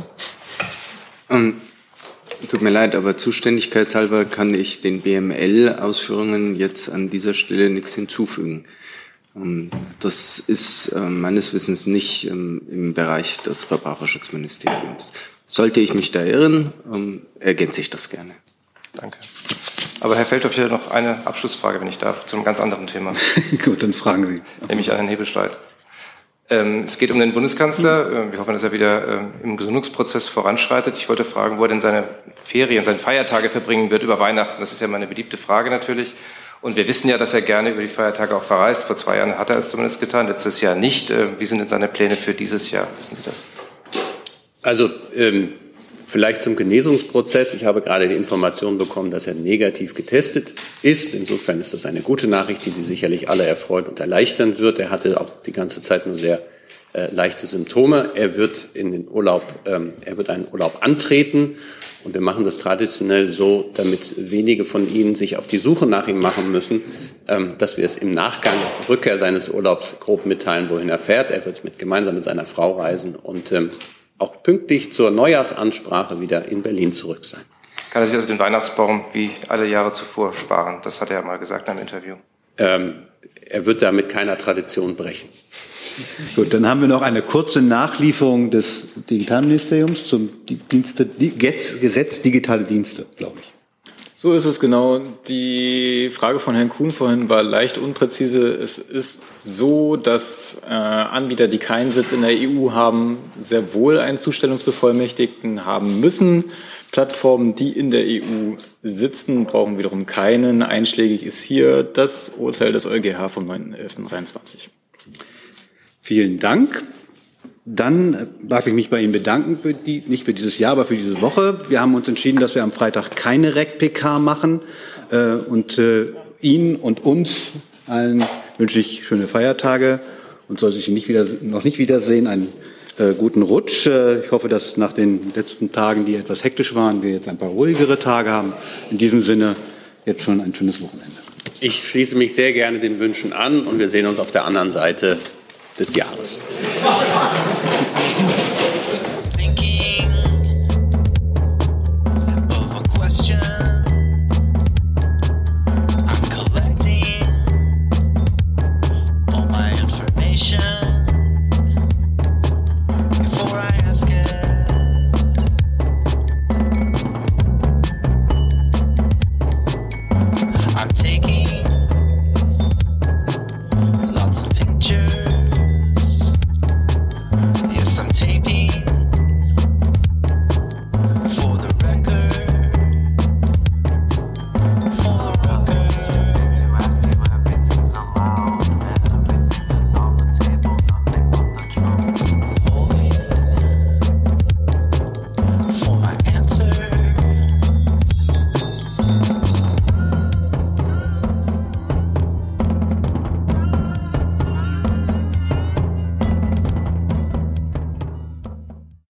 Ähm, tut mir leid, aber zuständigkeitshalber kann ich den BML-Ausführungen jetzt an dieser Stelle nichts hinzufügen. Ähm, das ist äh, meines Wissens nicht ähm, im Bereich des Verbraucherschutzministeriums. Sollte ich mich da irren, ähm, ergänze ich das gerne. Danke. Aber Herr Feldhoff, hier noch eine Abschlussfrage, wenn ich darf, zu einem ganz anderen Thema. (laughs) Gut, dann fragen Sie. Nämlich an Herrn Hebelstreit. Ähm, es geht um den Bundeskanzler. Ähm, wir hoffen, dass er wieder ähm, im Gesundungsprozess voranschreitet. Ich wollte fragen, wo er denn seine Ferien, seine Feiertage verbringen wird über Weihnachten. Das ist ja meine beliebte Frage natürlich. Und wir wissen ja, dass er gerne über die Feiertage auch verreist. Vor zwei Jahren hat er es zumindest getan, letztes Jahr nicht. Äh, wie sind denn seine Pläne für dieses Jahr? Wissen Sie das? Also ähm, vielleicht zum Genesungsprozess. Ich habe gerade die Information bekommen, dass er negativ getestet ist. Insofern ist das eine gute Nachricht, die Sie sicherlich alle erfreuen und erleichtern wird. Er hatte auch die ganze Zeit nur sehr äh, leichte Symptome. Er wird in den Urlaub, ähm, er wird einen Urlaub antreten. Und wir machen das traditionell so, damit wenige von Ihnen sich auf die Suche nach ihm machen müssen, ähm, dass wir es im Nachgang der Rückkehr seines Urlaubs grob mitteilen, wohin er fährt. Er wird mit, gemeinsam mit seiner Frau reisen und ähm, auch pünktlich zur Neujahrsansprache wieder in Berlin zurück sein. Kann er sich also den Weihnachtsbaum wie alle Jahre zuvor sparen? Das hat er ja mal gesagt in einem Interview. Ähm, er wird damit keiner Tradition brechen. Gut, dann haben wir noch eine kurze Nachlieferung des Digitalministeriums zum Dienste, Gesetz digitale Dienste, glaube ich. So ist es genau. Die Frage von Herrn Kuhn vorhin war leicht unpräzise. Es ist so, dass äh, Anbieter, die keinen Sitz in der EU haben, sehr wohl einen Zustellungsbevollmächtigten haben müssen. Plattformen, die in der EU sitzen, brauchen wiederum keinen. Einschlägig ist hier das Urteil des EuGH vom 9.11.23. Vielen Dank. Dann darf ich mich bei Ihnen bedanken für die, nicht für dieses Jahr, aber für diese Woche. Wir haben uns entschieden, dass wir am Freitag keine REC-PK machen. Äh, und äh, Ihnen und uns allen wünsche ich schöne Feiertage und soll sich nicht wieder, noch nicht wiedersehen, einen äh, guten Rutsch. Äh, ich hoffe, dass nach den letzten Tagen, die etwas hektisch waren, wir jetzt ein paar ruhigere Tage haben. In diesem Sinne jetzt schon ein schönes Wochenende. Ich schließe mich sehr gerne den Wünschen an und wir sehen uns auf der anderen Seite des Jahres.